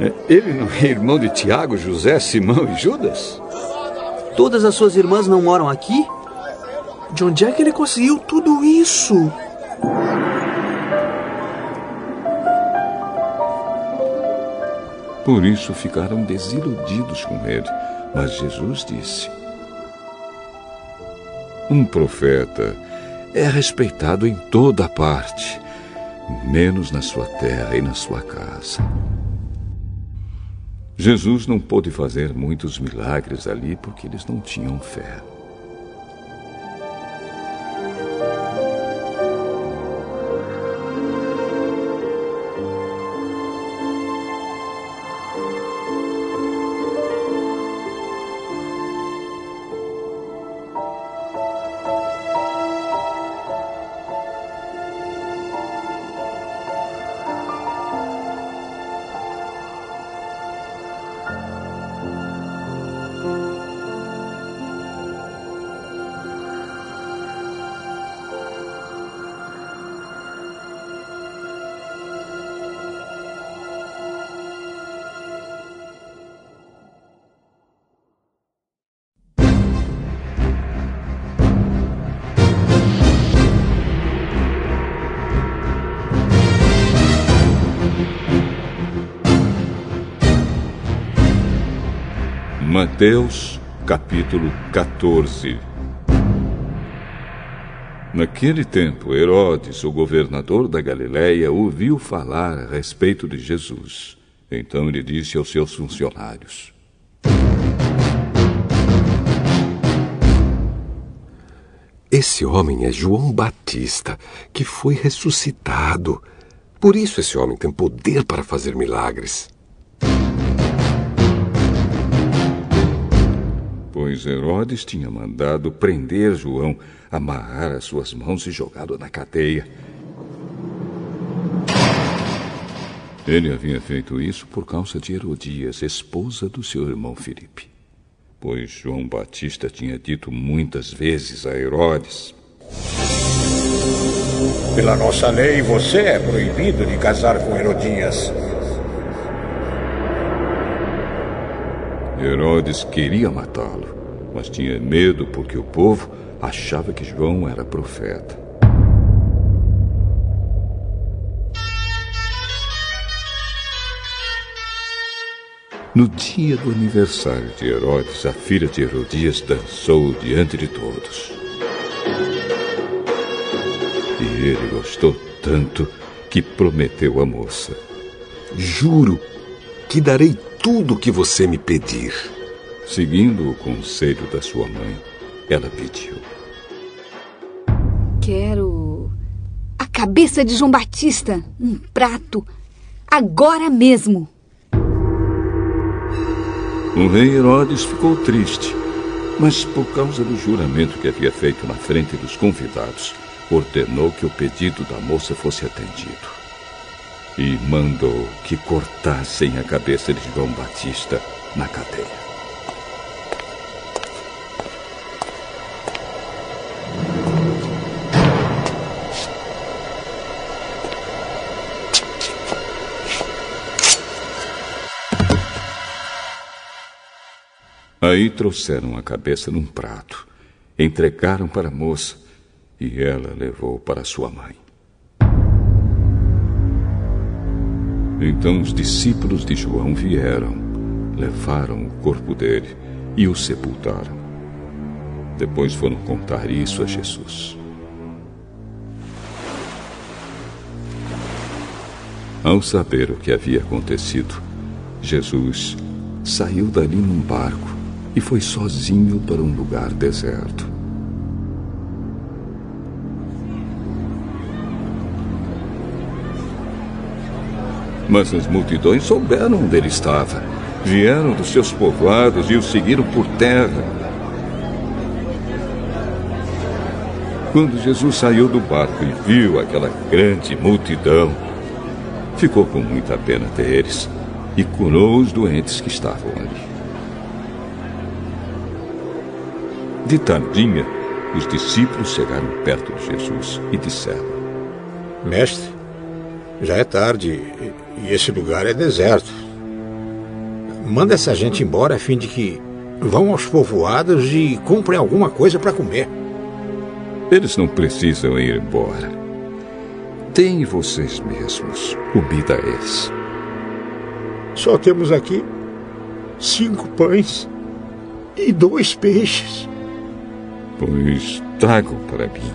É, ele não é irmão de Tiago, José, Simão e Judas? Todas as suas irmãs não moram aqui? De onde é que ele conseguiu tudo isso? Por isso ficaram desiludidos com ele. Mas Jesus disse: Um profeta é respeitado em toda parte, menos na sua terra e na sua casa. Jesus não pôde fazer muitos milagres ali porque eles não tinham fé. Mateus, capítulo 14 Naquele tempo, Herodes, o governador da Galiléia, ouviu falar a respeito de Jesus Então ele disse aos seus funcionários: Esse homem é João Batista, que foi ressuscitado. Por isso esse homem tem poder para fazer milagres. Pois Herodes tinha mandado prender João, amarrar as suas mãos e jogá-lo na cadeia. Ele havia feito isso por causa de Herodias, esposa do seu irmão Filipe. Pois João Batista tinha dito muitas vezes a Herodes: Pela nossa lei, você é proibido de casar com Herodias. Herodes queria matá-lo, mas tinha medo porque o povo achava que João era profeta. No dia do aniversário de Herodes, a filha de Herodias dançou diante de todos. E ele gostou tanto que prometeu à moça: Juro que darei tudo o que você me pedir. Seguindo o conselho da sua mãe, ela pediu: Quero a cabeça de João Batista, um prato, agora mesmo. O rei Herodes ficou triste, mas por causa do juramento que havia feito na frente dos convidados, ordenou que o pedido da moça fosse atendido. E mandou que cortassem a cabeça de João Batista na cadeia. Aí trouxeram a cabeça num prato, entregaram para a moça e ela levou para sua mãe. Então os discípulos de João vieram, levaram o corpo dele e o sepultaram. Depois foram contar isso a Jesus. Ao saber o que havia acontecido, Jesus saiu dali num barco e foi sozinho para um lugar deserto. Mas as multidões souberam onde ele estava. Vieram dos seus povoados e o seguiram por terra. Quando Jesus saiu do barco e viu aquela grande multidão, ficou com muita pena deles e curou os doentes que estavam ali. De tardinha, os discípulos chegaram perto de Jesus e disseram: Mestre, já é tarde e esse lugar é deserto. Manda essa gente embora a fim de que vão aos povoados e comprem alguma coisa para comer. Eles não precisam ir embora. Deem vocês mesmos comida a eles. Só temos aqui cinco pães e dois peixes. Pois tragam para mim.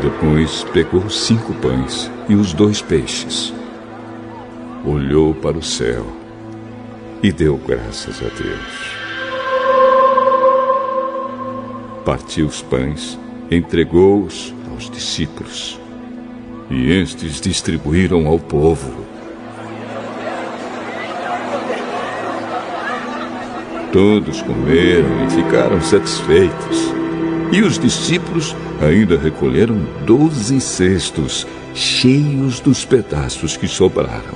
Depois pegou cinco pães e os dois peixes. Olhou para o céu e deu graças a Deus. Partiu os pães, entregou-os aos discípulos e estes distribuíram ao povo. Todos comeram e ficaram satisfeitos. E os discípulos ainda recolheram doze cestos cheios dos pedaços que sobraram.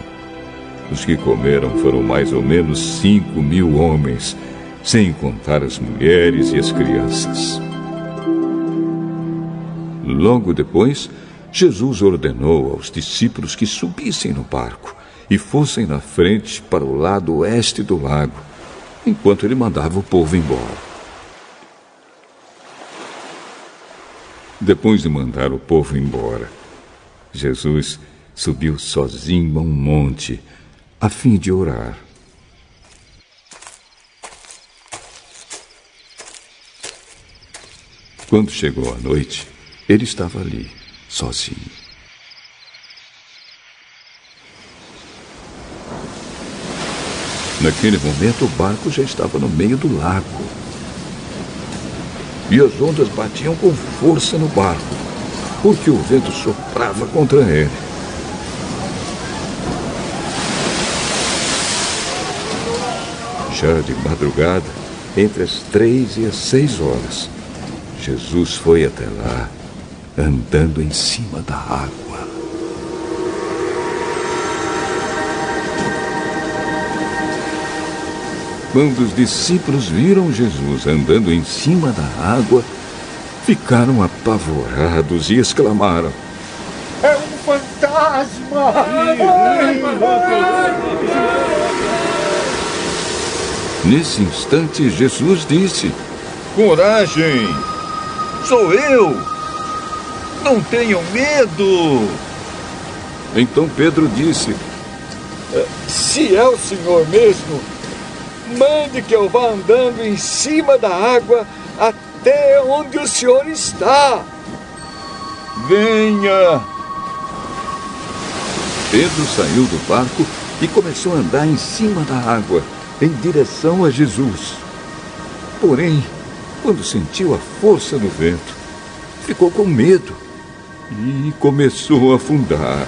Os que comeram foram mais ou menos cinco mil homens, sem contar as mulheres e as crianças. Logo depois, Jesus ordenou aos discípulos que subissem no barco e fossem na frente para o lado oeste do lago enquanto ele mandava o povo embora. Depois de mandar o povo embora, Jesus subiu sozinho a um monte a fim de orar. Quando chegou a noite, ele estava ali, sozinho. Naquele momento, o barco já estava no meio do lago. E as ondas batiam com força no barco, porque o vento soprava contra ele. Já de madrugada, entre as três e as seis horas, Jesus foi até lá, andando em cima da água. Quando os discípulos viram Jesus andando em cima da água, ficaram apavorados e exclamaram: É um fantasma! Nesse instante, Jesus disse: Coragem! Sou eu! Não tenham medo! Então Pedro disse: Se é o Senhor mesmo, mande que eu vá andando em cima da água até onde o senhor está. Venha! Pedro saiu do barco e começou a andar em cima da água, em direção a Jesus. Porém, quando sentiu a força do vento, ficou com medo e começou a afundar.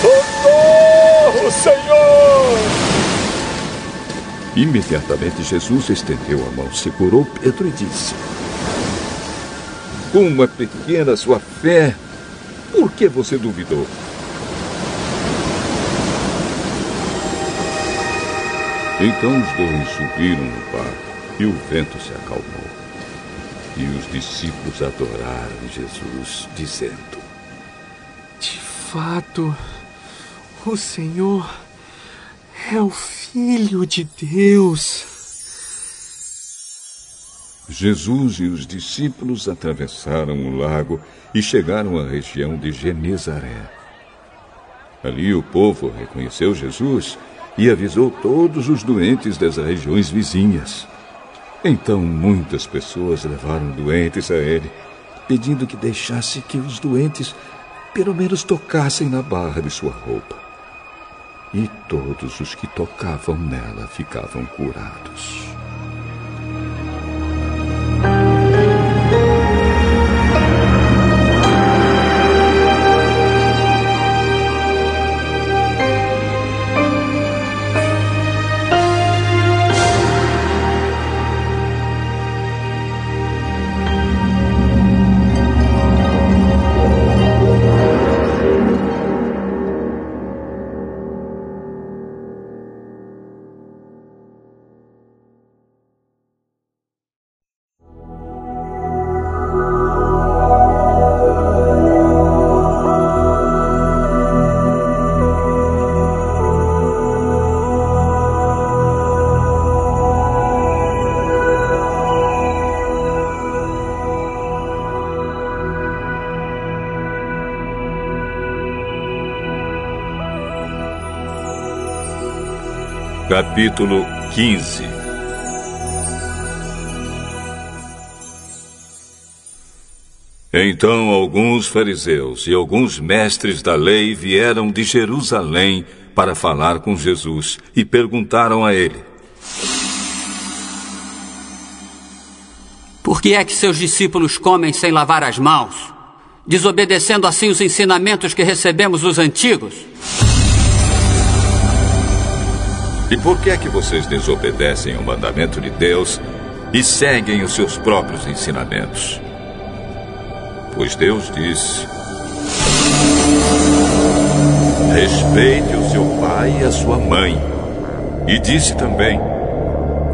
Socorro, Senhor! Imediatamente Jesus estendeu a mão, segurou Pedro e disse: Como é pequena sua fé, por que você duvidou? Então os dois subiram no barco e o vento se acalmou. E os discípulos adoraram Jesus, dizendo: De fato, o Senhor é o Filho de Deus. Jesus e os discípulos atravessaram o lago e chegaram à região de Genezaré. Ali o povo reconheceu Jesus e avisou todos os doentes das regiões vizinhas. Então muitas pessoas levaram doentes a ele, pedindo que deixasse que os doentes pelo menos tocassem na barra de sua roupa. E todos os que tocavam nela ficavam curados. Capítulo 15 Então alguns fariseus e alguns mestres da lei vieram de Jerusalém para falar com Jesus e perguntaram a ele: Por que é que seus discípulos comem sem lavar as mãos, desobedecendo assim os ensinamentos que recebemos dos antigos? E por que é que vocês desobedecem ao mandamento de Deus e seguem os seus próprios ensinamentos? Pois Deus disse: Respeite o seu pai e a sua mãe. E disse também: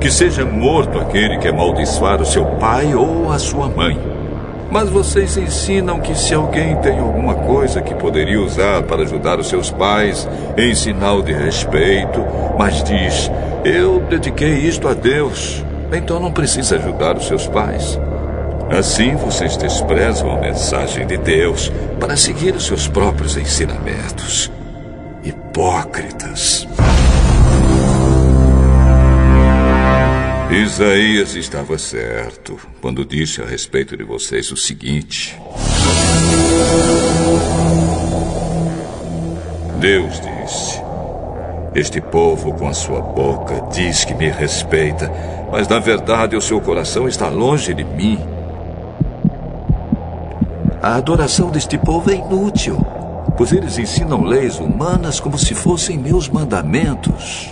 Que seja morto aquele que amaldiçoar o seu pai ou a sua mãe. Mas vocês ensinam que se alguém tem alguma coisa que poderia usar para ajudar os seus pais em sinal de respeito, mas diz: Eu dediquei isto a Deus, então não precisa ajudar os seus pais. Assim vocês desprezam a mensagem de Deus para seguir os seus próprios ensinamentos. Hipócritas. Isaías estava certo quando disse a respeito de vocês o seguinte: Deus disse: Este povo, com a sua boca, diz que me respeita, mas na verdade o seu coração está longe de mim. A adoração deste povo é inútil, pois eles ensinam leis humanas como se fossem meus mandamentos.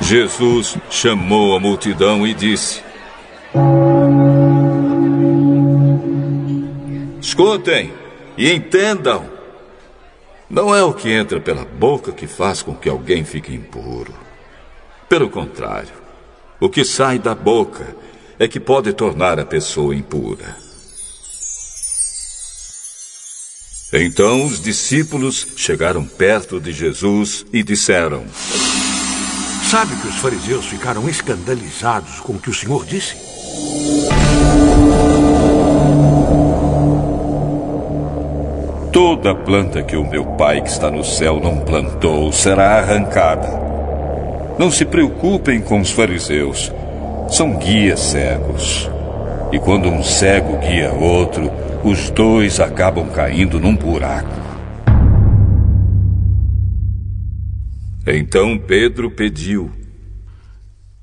Jesus chamou a multidão e disse: Escutem e entendam. Não é o que entra pela boca que faz com que alguém fique impuro. Pelo contrário, o que sai da boca é que pode tornar a pessoa impura. Então os discípulos chegaram perto de Jesus e disseram: Sabe que os fariseus ficaram escandalizados com o que o Senhor disse? Toda planta que o meu Pai que está no céu não plantou será arrancada. Não se preocupem com os fariseus. São guias cegos. E quando um cego guia outro, os dois acabam caindo num buraco. Então Pedro pediu: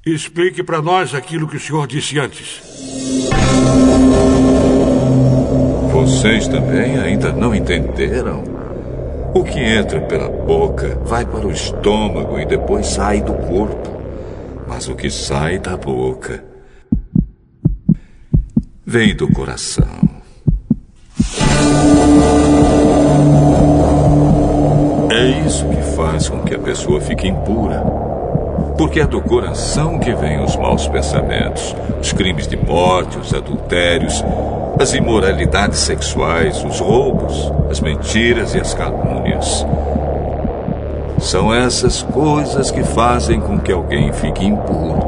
Explique para nós aquilo que o senhor disse antes. Vocês também ainda não entenderam? O que entra pela boca vai para o estômago e depois sai do corpo. Mas o que sai da boca vem do coração. É isso que faz com que a pessoa fique impura. Porque é do coração que vêm os maus pensamentos, os crimes de morte, os adultérios, as imoralidades sexuais, os roubos, as mentiras e as calúnias. São essas coisas que fazem com que alguém fique impuro.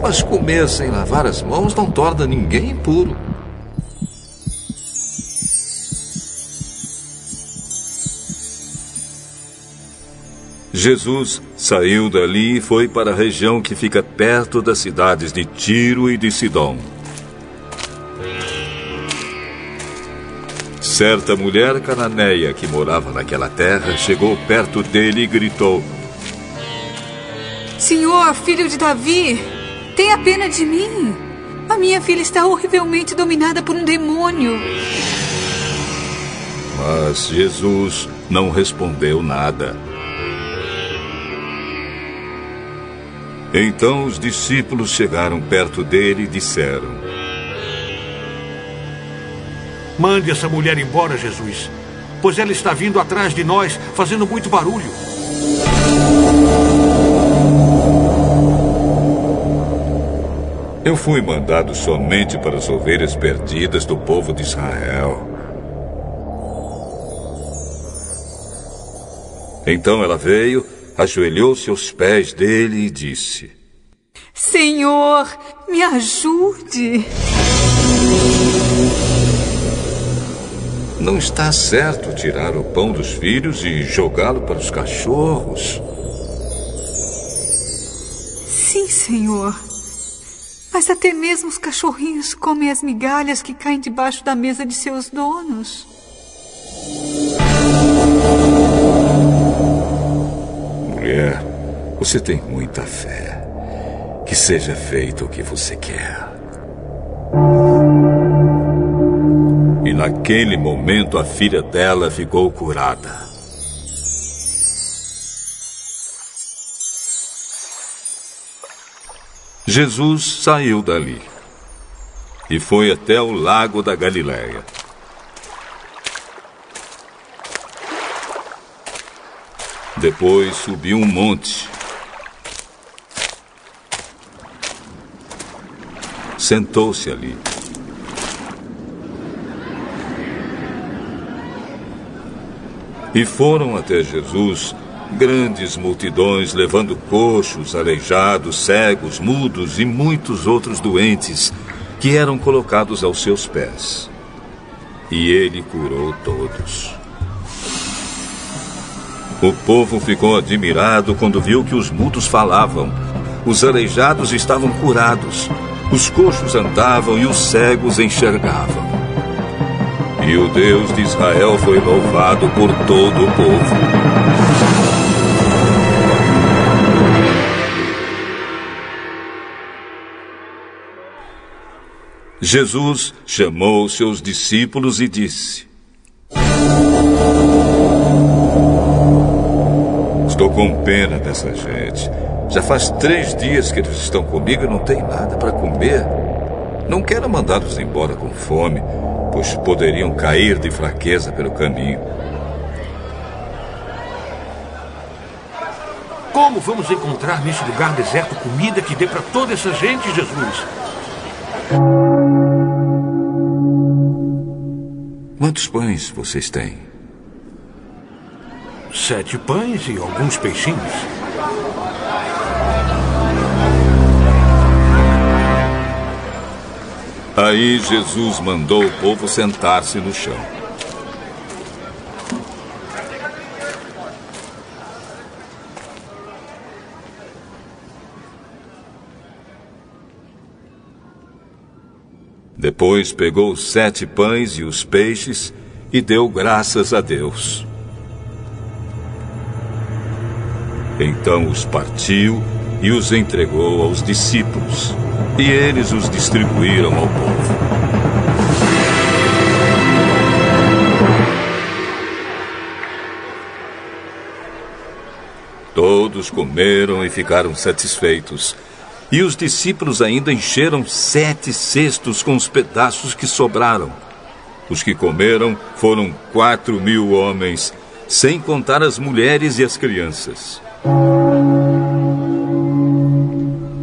Mas comer sem lavar as mãos não torna ninguém impuro. Jesus saiu dali e foi para a região que fica perto das cidades de Tiro e de Sidom. Certa mulher cananeia que morava naquela terra chegou perto dele e gritou: Senhor, filho de Davi, tenha pena de mim. A minha filha está horrivelmente dominada por um demônio. Mas Jesus não respondeu nada. Então os discípulos chegaram perto dele e disseram: Mande essa mulher embora, Jesus, pois ela está vindo atrás de nós, fazendo muito barulho. Eu fui mandado somente para as ovelhas perdidas do povo de Israel. Então ela veio, ajoelhou-se aos pés dele e disse: Senhor, me ajude. Não está certo tirar o pão dos filhos e jogá-lo para os cachorros. Sim, Senhor. Mas até mesmo os cachorrinhos comem as migalhas que caem debaixo da mesa de seus donos. Mulher, você tem muita fé. Que seja feito o que você quer. Naquele momento a filha dela ficou curada. Jesus saiu dali e foi até o lago da Galileia. Depois subiu um monte. Sentou-se ali. E foram até Jesus grandes multidões levando coxos, aleijados, cegos, mudos e muitos outros doentes que eram colocados aos seus pés. E ele curou todos. O povo ficou admirado quando viu que os mudos falavam, os aleijados estavam curados, os coxos andavam e os cegos enxergavam. E o Deus de Israel foi louvado por todo o povo. Jesus chamou seus discípulos e disse: Estou com pena dessa gente. Já faz três dias que eles estão comigo e não tem nada para comer. Não quero mandá-los embora com fome, pois poderiam cair de fraqueza pelo caminho. Como vamos encontrar nesse lugar deserto comida que dê para toda essa gente, Jesus? Quantos pães vocês têm? Sete pães e alguns peixinhos. Aí Jesus mandou o povo sentar-se no chão. Depois pegou os sete pães e os peixes e deu graças a Deus. Então os partiu e os entregou aos discípulos, e eles os distribuíram ao povo. Todos comeram e ficaram satisfeitos. E os discípulos ainda encheram sete cestos com os pedaços que sobraram. Os que comeram foram quatro mil homens, sem contar as mulheres e as crianças.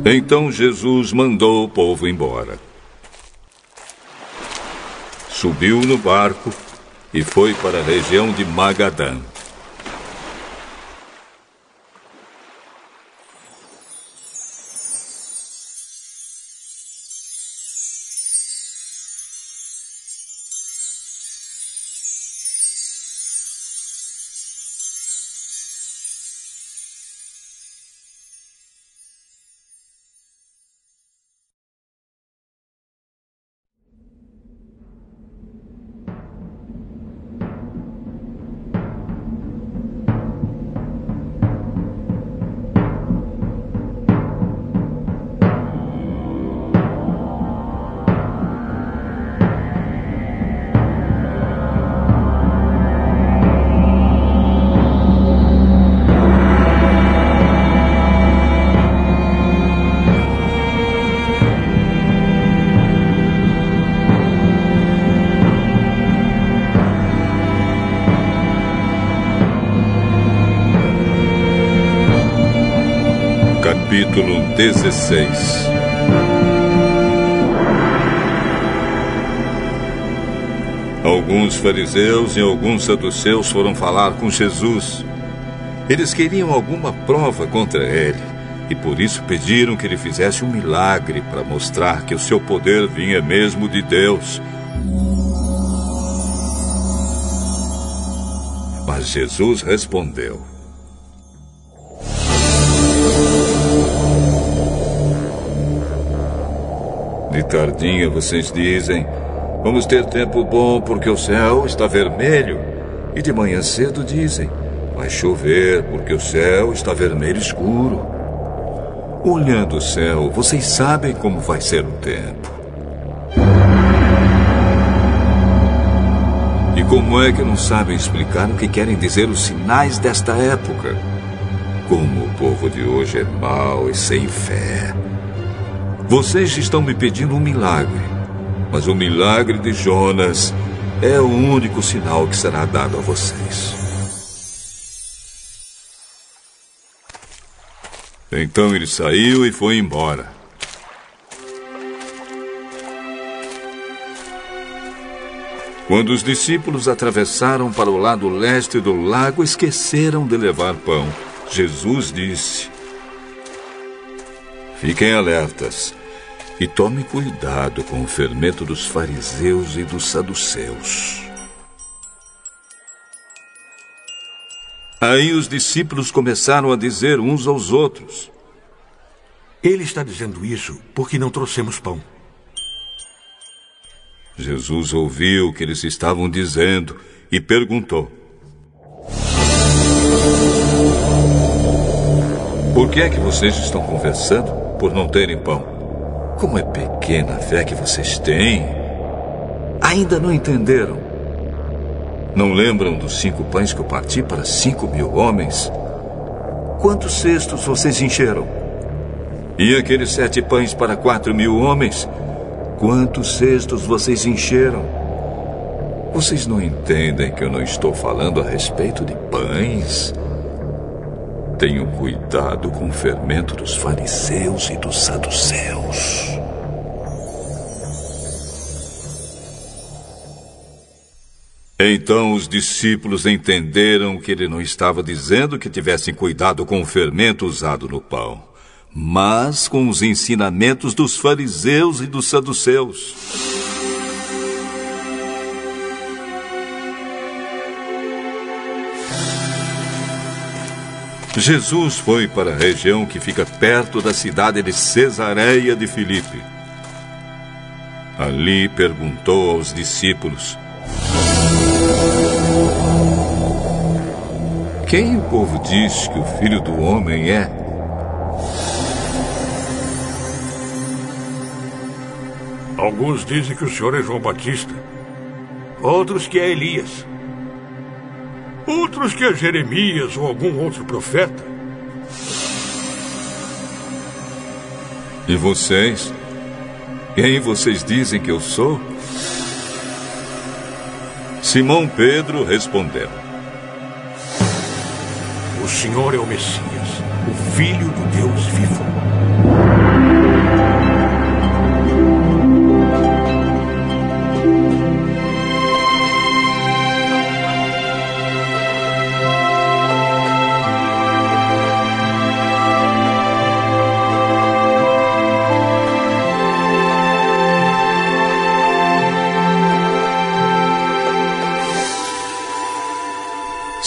Então Jesus mandou o povo embora. Subiu no barco e foi para a região de Magadã. 16 Alguns fariseus e alguns saduceus foram falar com Jesus. Eles queriam alguma prova contra ele e por isso pediram que ele fizesse um milagre para mostrar que o seu poder vinha mesmo de Deus. Mas Jesus respondeu: tardinha vocês dizem: Vamos ter tempo bom porque o céu está vermelho. E de manhã cedo dizem: Vai chover porque o céu está vermelho escuro. Olhando o céu, vocês sabem como vai ser o tempo. E como é que não sabem explicar o que querem dizer os sinais desta época? Como o povo de hoje é mau e sem fé. Vocês estão me pedindo um milagre, mas o milagre de Jonas é o único sinal que será dado a vocês. Então ele saiu e foi embora. Quando os discípulos atravessaram para o lado leste do lago, esqueceram de levar pão. Jesus disse: Fiquem alertas e tomem cuidado com o fermento dos fariseus e dos saduceus. Aí os discípulos começaram a dizer uns aos outros: Ele está dizendo isso porque não trouxemos pão. Jesus ouviu o que eles estavam dizendo e perguntou: Por que é que vocês estão conversando por não terem pão? Como é pequena a fé que vocês têm? Ainda não entenderam? Não lembram dos cinco pães que eu parti para cinco mil homens? Quantos cestos vocês encheram? E aqueles sete pães para quatro mil homens? Quantos cestos vocês encheram? Vocês não entendem que eu não estou falando a respeito de pães? Tenham cuidado com o fermento dos fariseus e dos saduceus. Então os discípulos entenderam que ele não estava dizendo que tivessem cuidado com o fermento usado no pão, mas com os ensinamentos dos fariseus e dos saduceus. Jesus foi para a região que fica perto da cidade de Cesareia de Filipe. Ali perguntou aos discípulos: Quem o povo diz que o filho do homem é? Alguns dizem que o senhor é João Batista, outros que é Elias Outros que é Jeremias ou algum outro profeta. E vocês? Quem vocês dizem que eu sou? Simão Pedro respondeu: O Senhor é o Messias, o Filho do Deus vivo.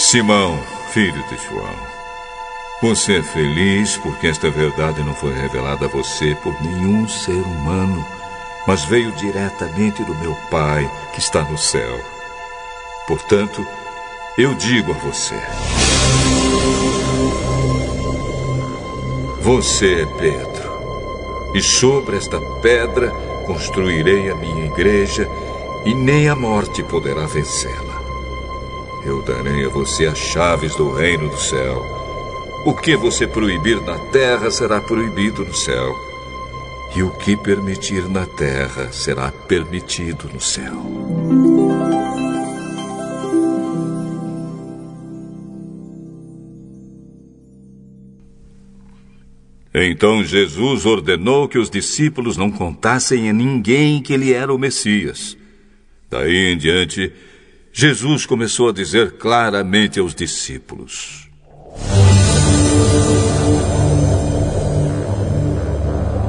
Simão, filho de João, você é feliz porque esta verdade não foi revelada a você por nenhum ser humano, mas veio diretamente do meu Pai que está no céu. Portanto, eu digo a você: Você é Pedro, e sobre esta pedra construirei a minha igreja, e nem a morte poderá vencê-la. Eu darei a você as chaves do reino do céu. O que você proibir na terra será proibido no céu. E o que permitir na terra será permitido no céu. Então Jesus ordenou que os discípulos não contassem a ninguém que ele era o Messias. Daí em diante, Jesus começou a dizer claramente aos discípulos: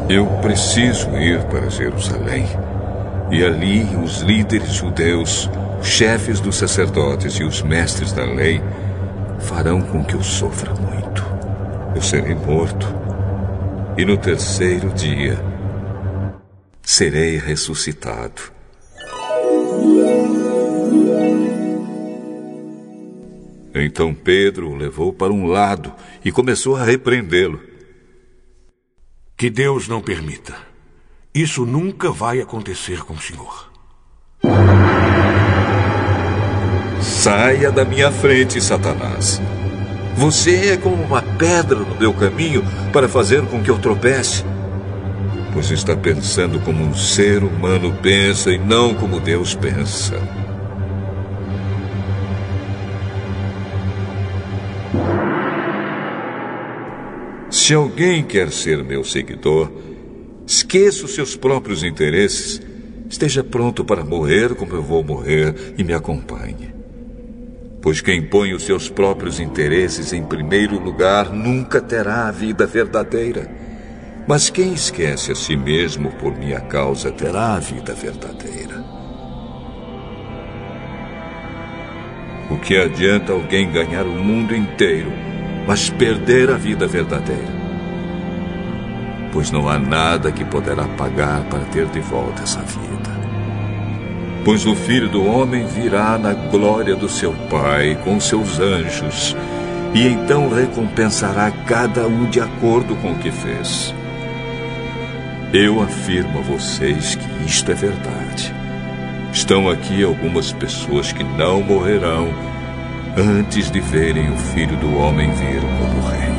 Eu preciso ir para Jerusalém. E ali os líderes judeus, os chefes dos sacerdotes e os mestres da lei farão com que eu sofra muito. Eu serei morto. E no terceiro dia serei ressuscitado. Então Pedro o levou para um lado e começou a repreendê-lo. Que Deus não permita. Isso nunca vai acontecer com o senhor. Saia da minha frente, Satanás. Você é como uma pedra no meu caminho para fazer com que eu tropece. Pois está pensando como um ser humano pensa e não como Deus pensa. Se alguém quer ser meu seguidor, esqueça os seus próprios interesses, esteja pronto para morrer como eu vou morrer e me acompanhe. Pois quem põe os seus próprios interesses em primeiro lugar nunca terá a vida verdadeira. Mas quem esquece a si mesmo por minha causa terá a vida verdadeira. O que adianta alguém ganhar o mundo inteiro, mas perder a vida verdadeira? Pois não há nada que poderá pagar para ter de volta essa vida. Pois o filho do homem virá na glória do seu Pai com seus anjos, e então recompensará cada um de acordo com o que fez. Eu afirmo a vocês que isto é verdade. Estão aqui algumas pessoas que não morrerão antes de verem o filho do homem vir como rei.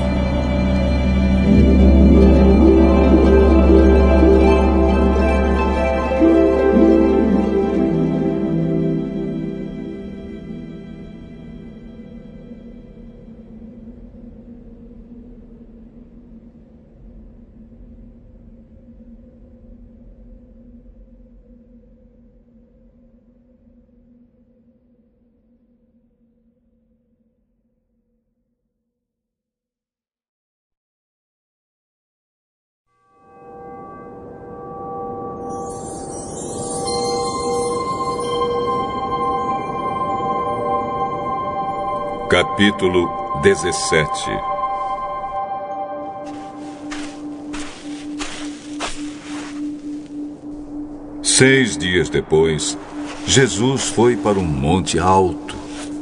Capítulo 17 Seis dias depois, Jesus foi para um monte alto,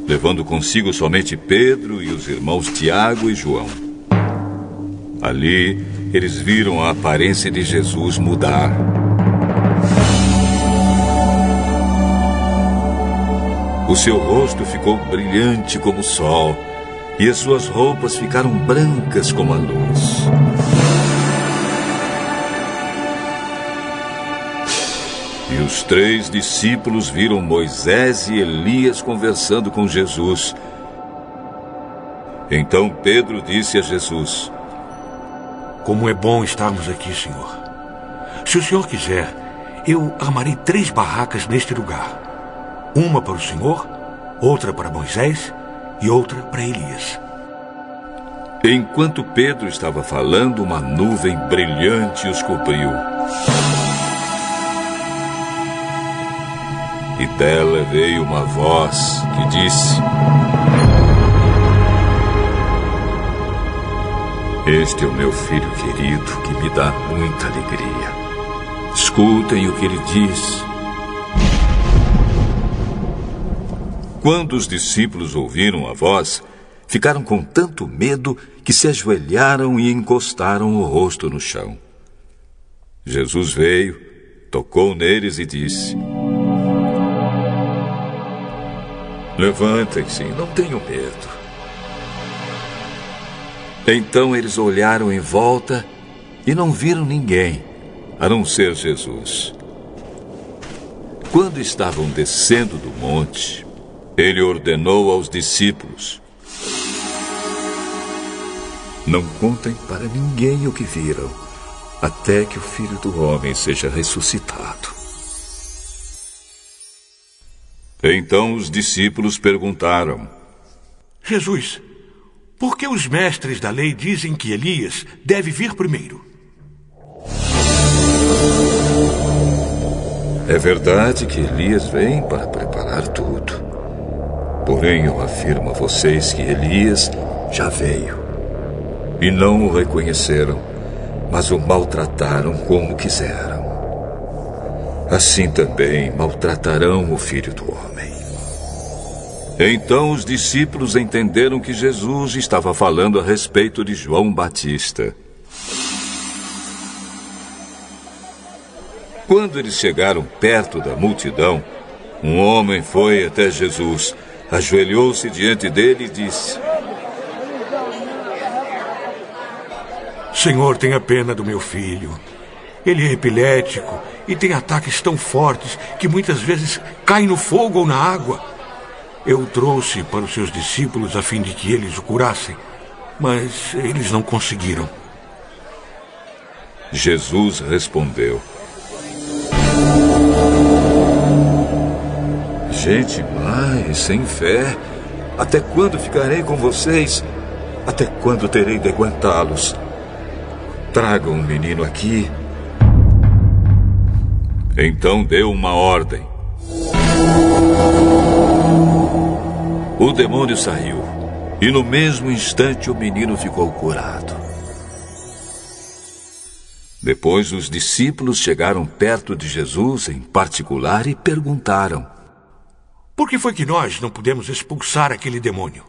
levando consigo somente Pedro e os irmãos Tiago e João. Ali, eles viram a aparência de Jesus mudar. O seu rosto ficou brilhante como o sol, e as suas roupas ficaram brancas como a luz. E os três discípulos viram Moisés e Elias conversando com Jesus. Então Pedro disse a Jesus: Como é bom estarmos aqui, Senhor. Se o Senhor quiser, eu armarei três barracas neste lugar uma para o Senhor, outra para Moisés e outra para Elias. Enquanto Pedro estava falando, uma nuvem brilhante os cobriu. E dela veio uma voz que disse: Este é o meu filho querido que me dá muita alegria. Escutem o que ele diz. Quando os discípulos ouviram a voz, ficaram com tanto medo que se ajoelharam e encostaram o rosto no chão. Jesus veio, tocou neles e disse: Levantem-se, não tenham medo. Então eles olharam em volta e não viram ninguém, a não ser Jesus. Quando estavam descendo do monte, ele ordenou aos discípulos: Não contem para ninguém o que viram, até que o filho do homem seja ressuscitado. Então os discípulos perguntaram: Jesus, por que os mestres da lei dizem que Elias deve vir primeiro? É verdade que Elias vem para preparar tudo. Porém, eu afirmo a vocês que Elias já veio. E não o reconheceram, mas o maltrataram como quiseram. Assim também maltratarão o filho do homem. Então os discípulos entenderam que Jesus estava falando a respeito de João Batista. Quando eles chegaram perto da multidão, um homem foi até Jesus ajoelhou-se diante dele e disse: Senhor, tenha pena do meu filho. Ele é epilético e tem ataques tão fortes que muitas vezes cai no fogo ou na água. Eu o trouxe para os seus discípulos a fim de que eles o curassem, mas eles não conseguiram. Jesus respondeu: Gente e sem fé, até quando ficarei com vocês? Até quando terei de aguentá-los? Tragam o menino aqui. Então deu uma ordem. O demônio saiu, e no mesmo instante o menino ficou curado. Depois, os discípulos chegaram perto de Jesus em particular e perguntaram: Por que foi que nós não pudemos expulsar aquele demônio?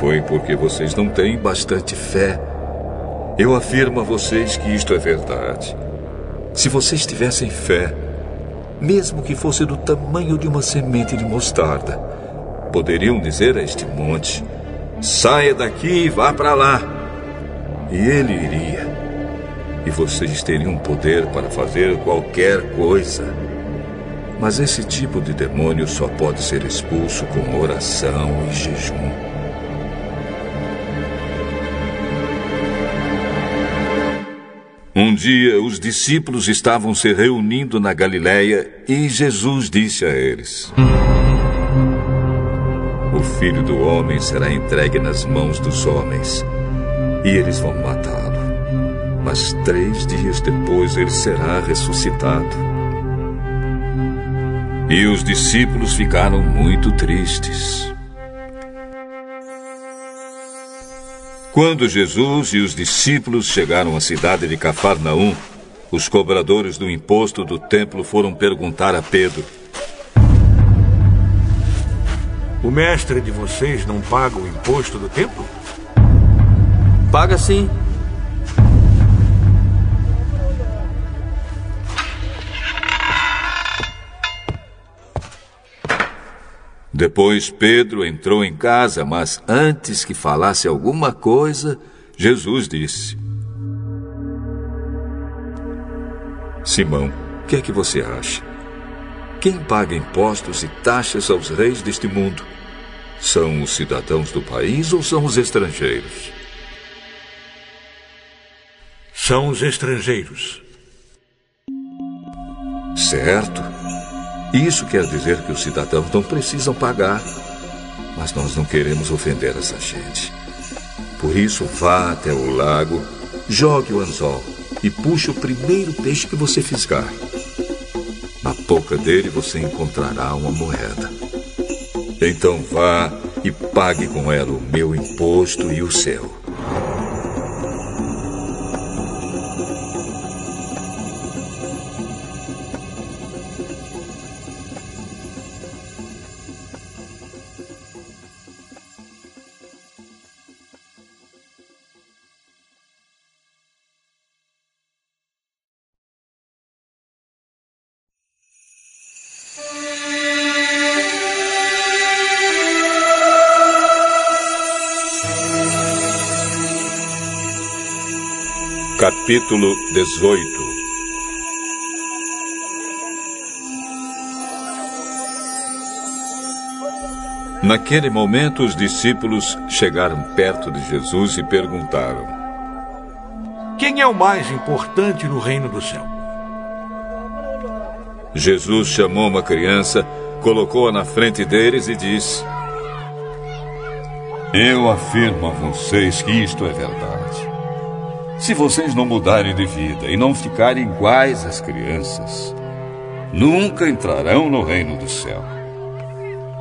Foi porque vocês não têm bastante fé. Eu afirmo a vocês que isto é verdade. Se vocês tivessem fé, mesmo que fosse do tamanho de uma semente de mostarda, poderiam dizer a este monte: Saia daqui e vá para lá. E ele iria. E vocês teriam poder para fazer qualquer coisa. Mas esse tipo de demônio só pode ser expulso com oração e jejum. Um dia, os discípulos estavam se reunindo na Galiléia e Jesus disse a eles: O filho do homem será entregue nas mãos dos homens e eles vão matá-lo. Mas três dias depois ele será ressuscitado. E os discípulos ficaram muito tristes. Quando Jesus e os discípulos chegaram à cidade de Cafarnaum, os cobradores do imposto do templo foram perguntar a Pedro: O mestre de vocês não paga o imposto do templo? Paga sim. Depois Pedro entrou em casa, mas antes que falasse alguma coisa, Jesus disse: Simão, o que é que você acha? Quem paga impostos e taxas aos reis deste mundo? São os cidadãos do país ou são os estrangeiros? São os estrangeiros. Certo. Isso quer dizer que os cidadãos não precisam pagar. Mas nós não queremos ofender essa gente. Por isso, vá até o lago, jogue o anzol e puxe o primeiro peixe que você fisgar. Na boca dele você encontrará uma moeda. Então vá e pague com ela o meu imposto e o seu. Capítulo 18 Naquele momento, os discípulos chegaram perto de Jesus e perguntaram: Quem é o mais importante no reino do céu? Jesus chamou uma criança, colocou-a na frente deles e disse: Eu afirmo a vocês que isto é verdade. Se vocês não mudarem de vida e não ficarem iguais às crianças, nunca entrarão no reino do céu.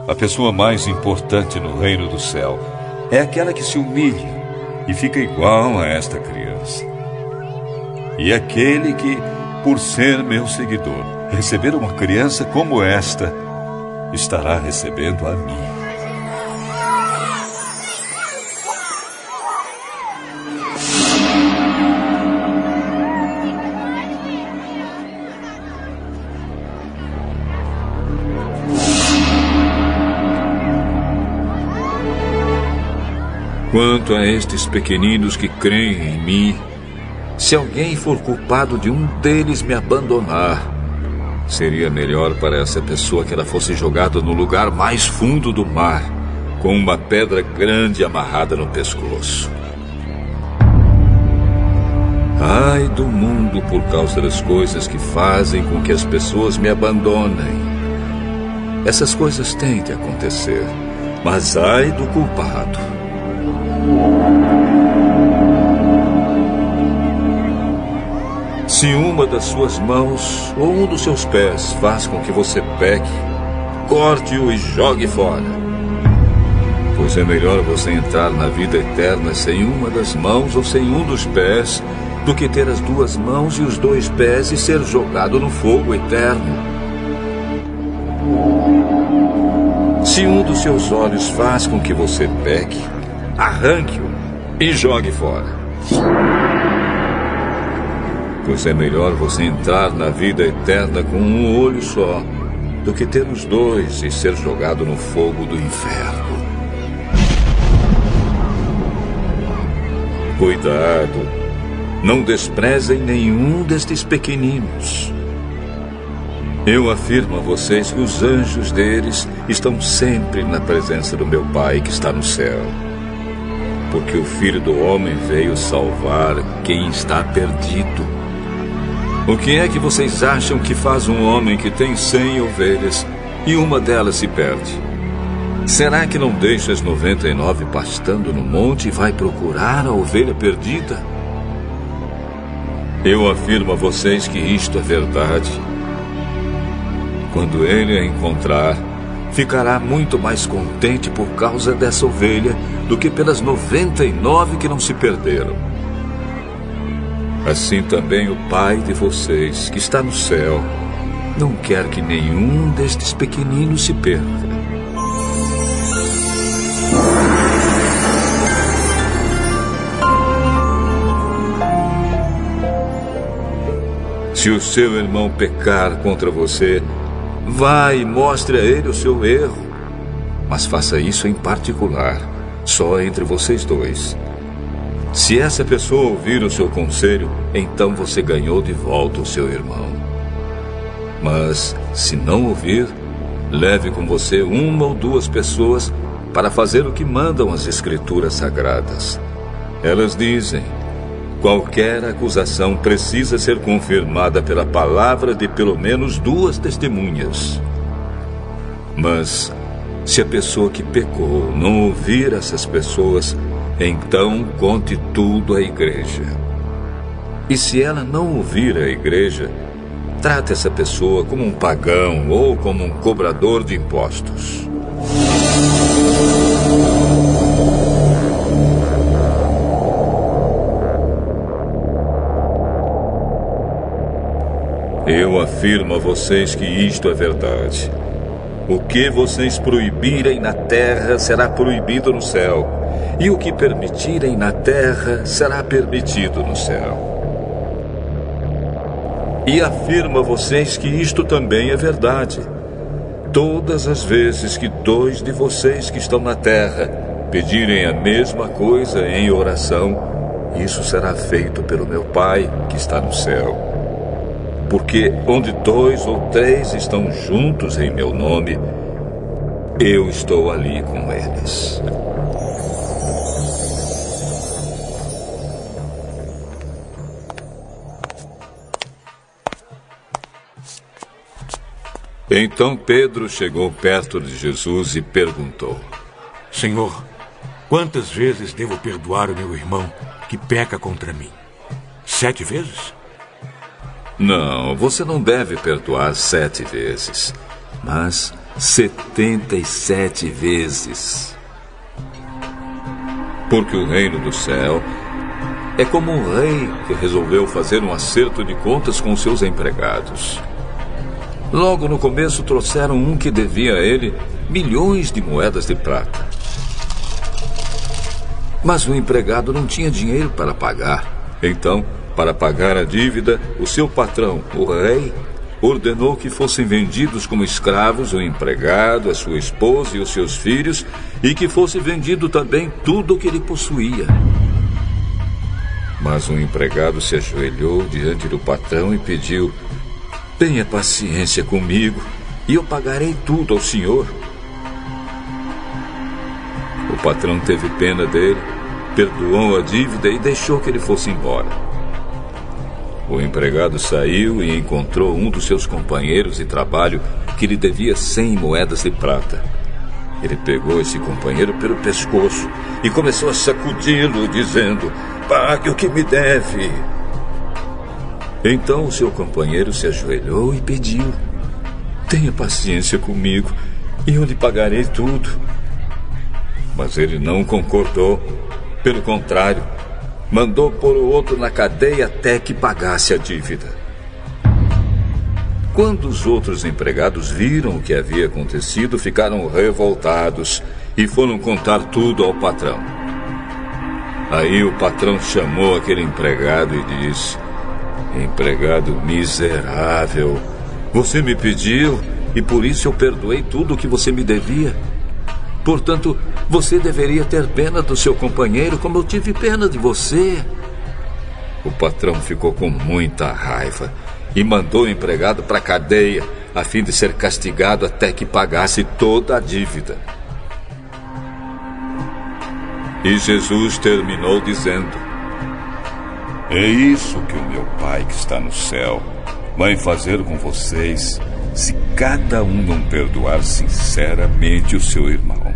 A pessoa mais importante no reino do céu é aquela que se humilha e fica igual a esta criança. E aquele que, por ser meu seguidor, receber uma criança como esta, estará recebendo a mim. Quanto a estes pequeninos que creem em mim, se alguém for culpado de um deles me abandonar, seria melhor para essa pessoa que ela fosse jogada no lugar mais fundo do mar, com uma pedra grande amarrada no pescoço. Ai do mundo por causa das coisas que fazem com que as pessoas me abandonem. Essas coisas têm de acontecer, mas ai do culpado. Se uma das suas mãos ou um dos seus pés faz com que você peque, corte-o e jogue fora. Pois é melhor você entrar na vida eterna sem uma das mãos ou sem um dos pés, do que ter as duas mãos e os dois pés e ser jogado no fogo eterno. Se um dos seus olhos faz com que você peque, arranque-o e jogue fora. Pois é melhor você entrar na vida eterna com um olho só, do que ter os dois e ser jogado no fogo do inferno. Cuidado, não desprezem nenhum destes pequeninos. Eu afirmo a vocês que os anjos deles estão sempre na presença do meu Pai que está no céu. Porque o Filho do Homem veio salvar quem está perdido. O que é que vocês acham que faz um homem que tem cem ovelhas e uma delas se perde? Será que não deixa as 99 pastando no monte e vai procurar a ovelha perdida? Eu afirmo a vocês que isto é verdade. Quando ele a encontrar, ficará muito mais contente por causa dessa ovelha do que pelas 99 que não se perderam. Assim também o Pai de vocês, que está no céu, não quer que nenhum destes pequeninos se perca. Se o seu irmão pecar contra você, vá e mostre a ele o seu erro. Mas faça isso em particular, só entre vocês dois. Se essa pessoa ouvir o seu conselho, então você ganhou de volta o seu irmão. Mas, se não ouvir, leve com você uma ou duas pessoas para fazer o que mandam as Escrituras Sagradas. Elas dizem: Qualquer acusação precisa ser confirmada pela palavra de pelo menos duas testemunhas. Mas, se a pessoa que pecou não ouvir essas pessoas, então conte tudo à igreja. E se ela não ouvir a igreja, trate essa pessoa como um pagão ou como um cobrador de impostos. Eu afirmo a vocês que isto é verdade. O que vocês proibirem na terra será proibido no céu, e o que permitirem na terra será permitido no céu. E afirmo a vocês que isto também é verdade. Todas as vezes que dois de vocês que estão na terra pedirem a mesma coisa em oração, isso será feito pelo meu Pai que está no céu. Porque onde dois ou três estão juntos em meu nome, eu estou ali com eles. Então Pedro chegou perto de Jesus e perguntou: Senhor, quantas vezes devo perdoar o meu irmão que peca contra mim? Sete vezes? Não, você não deve perdoar sete vezes, mas setenta e sete vezes. Porque o reino do céu é como um rei que resolveu fazer um acerto de contas com seus empregados. Logo no começo trouxeram um que devia a ele milhões de moedas de prata. Mas o empregado não tinha dinheiro para pagar. Então, para pagar a dívida, o seu patrão, o rei, ordenou que fossem vendidos como escravos o empregado, a sua esposa e os seus filhos, e que fosse vendido também tudo o que ele possuía. Mas o empregado se ajoelhou diante do patrão e pediu: Tenha paciência comigo e eu pagarei tudo ao senhor. O patrão teve pena dele, perdoou a dívida e deixou que ele fosse embora. O empregado saiu e encontrou um dos seus companheiros de trabalho que lhe devia cem moedas de prata. Ele pegou esse companheiro pelo pescoço e começou a sacudi-lo, dizendo: Pague o que me deve. Então o seu companheiro se ajoelhou e pediu: Tenha paciência comigo e eu lhe pagarei tudo. Mas ele não concordou. Pelo contrário, mandou pôr o outro na cadeia até que pagasse a dívida. Quando os outros empregados viram o que havia acontecido, ficaram revoltados e foram contar tudo ao patrão. Aí o patrão chamou aquele empregado e disse: Empregado miserável, você me pediu e por isso eu perdoei tudo o que você me devia. Portanto, você deveria ter pena do seu companheiro como eu tive pena de você. O patrão ficou com muita raiva e mandou o empregado para a cadeia a fim de ser castigado até que pagasse toda a dívida. E Jesus terminou dizendo: É isso que o meu Pai que está no céu vai fazer com vocês se cada um não perdoar sinceramente o seu irmão.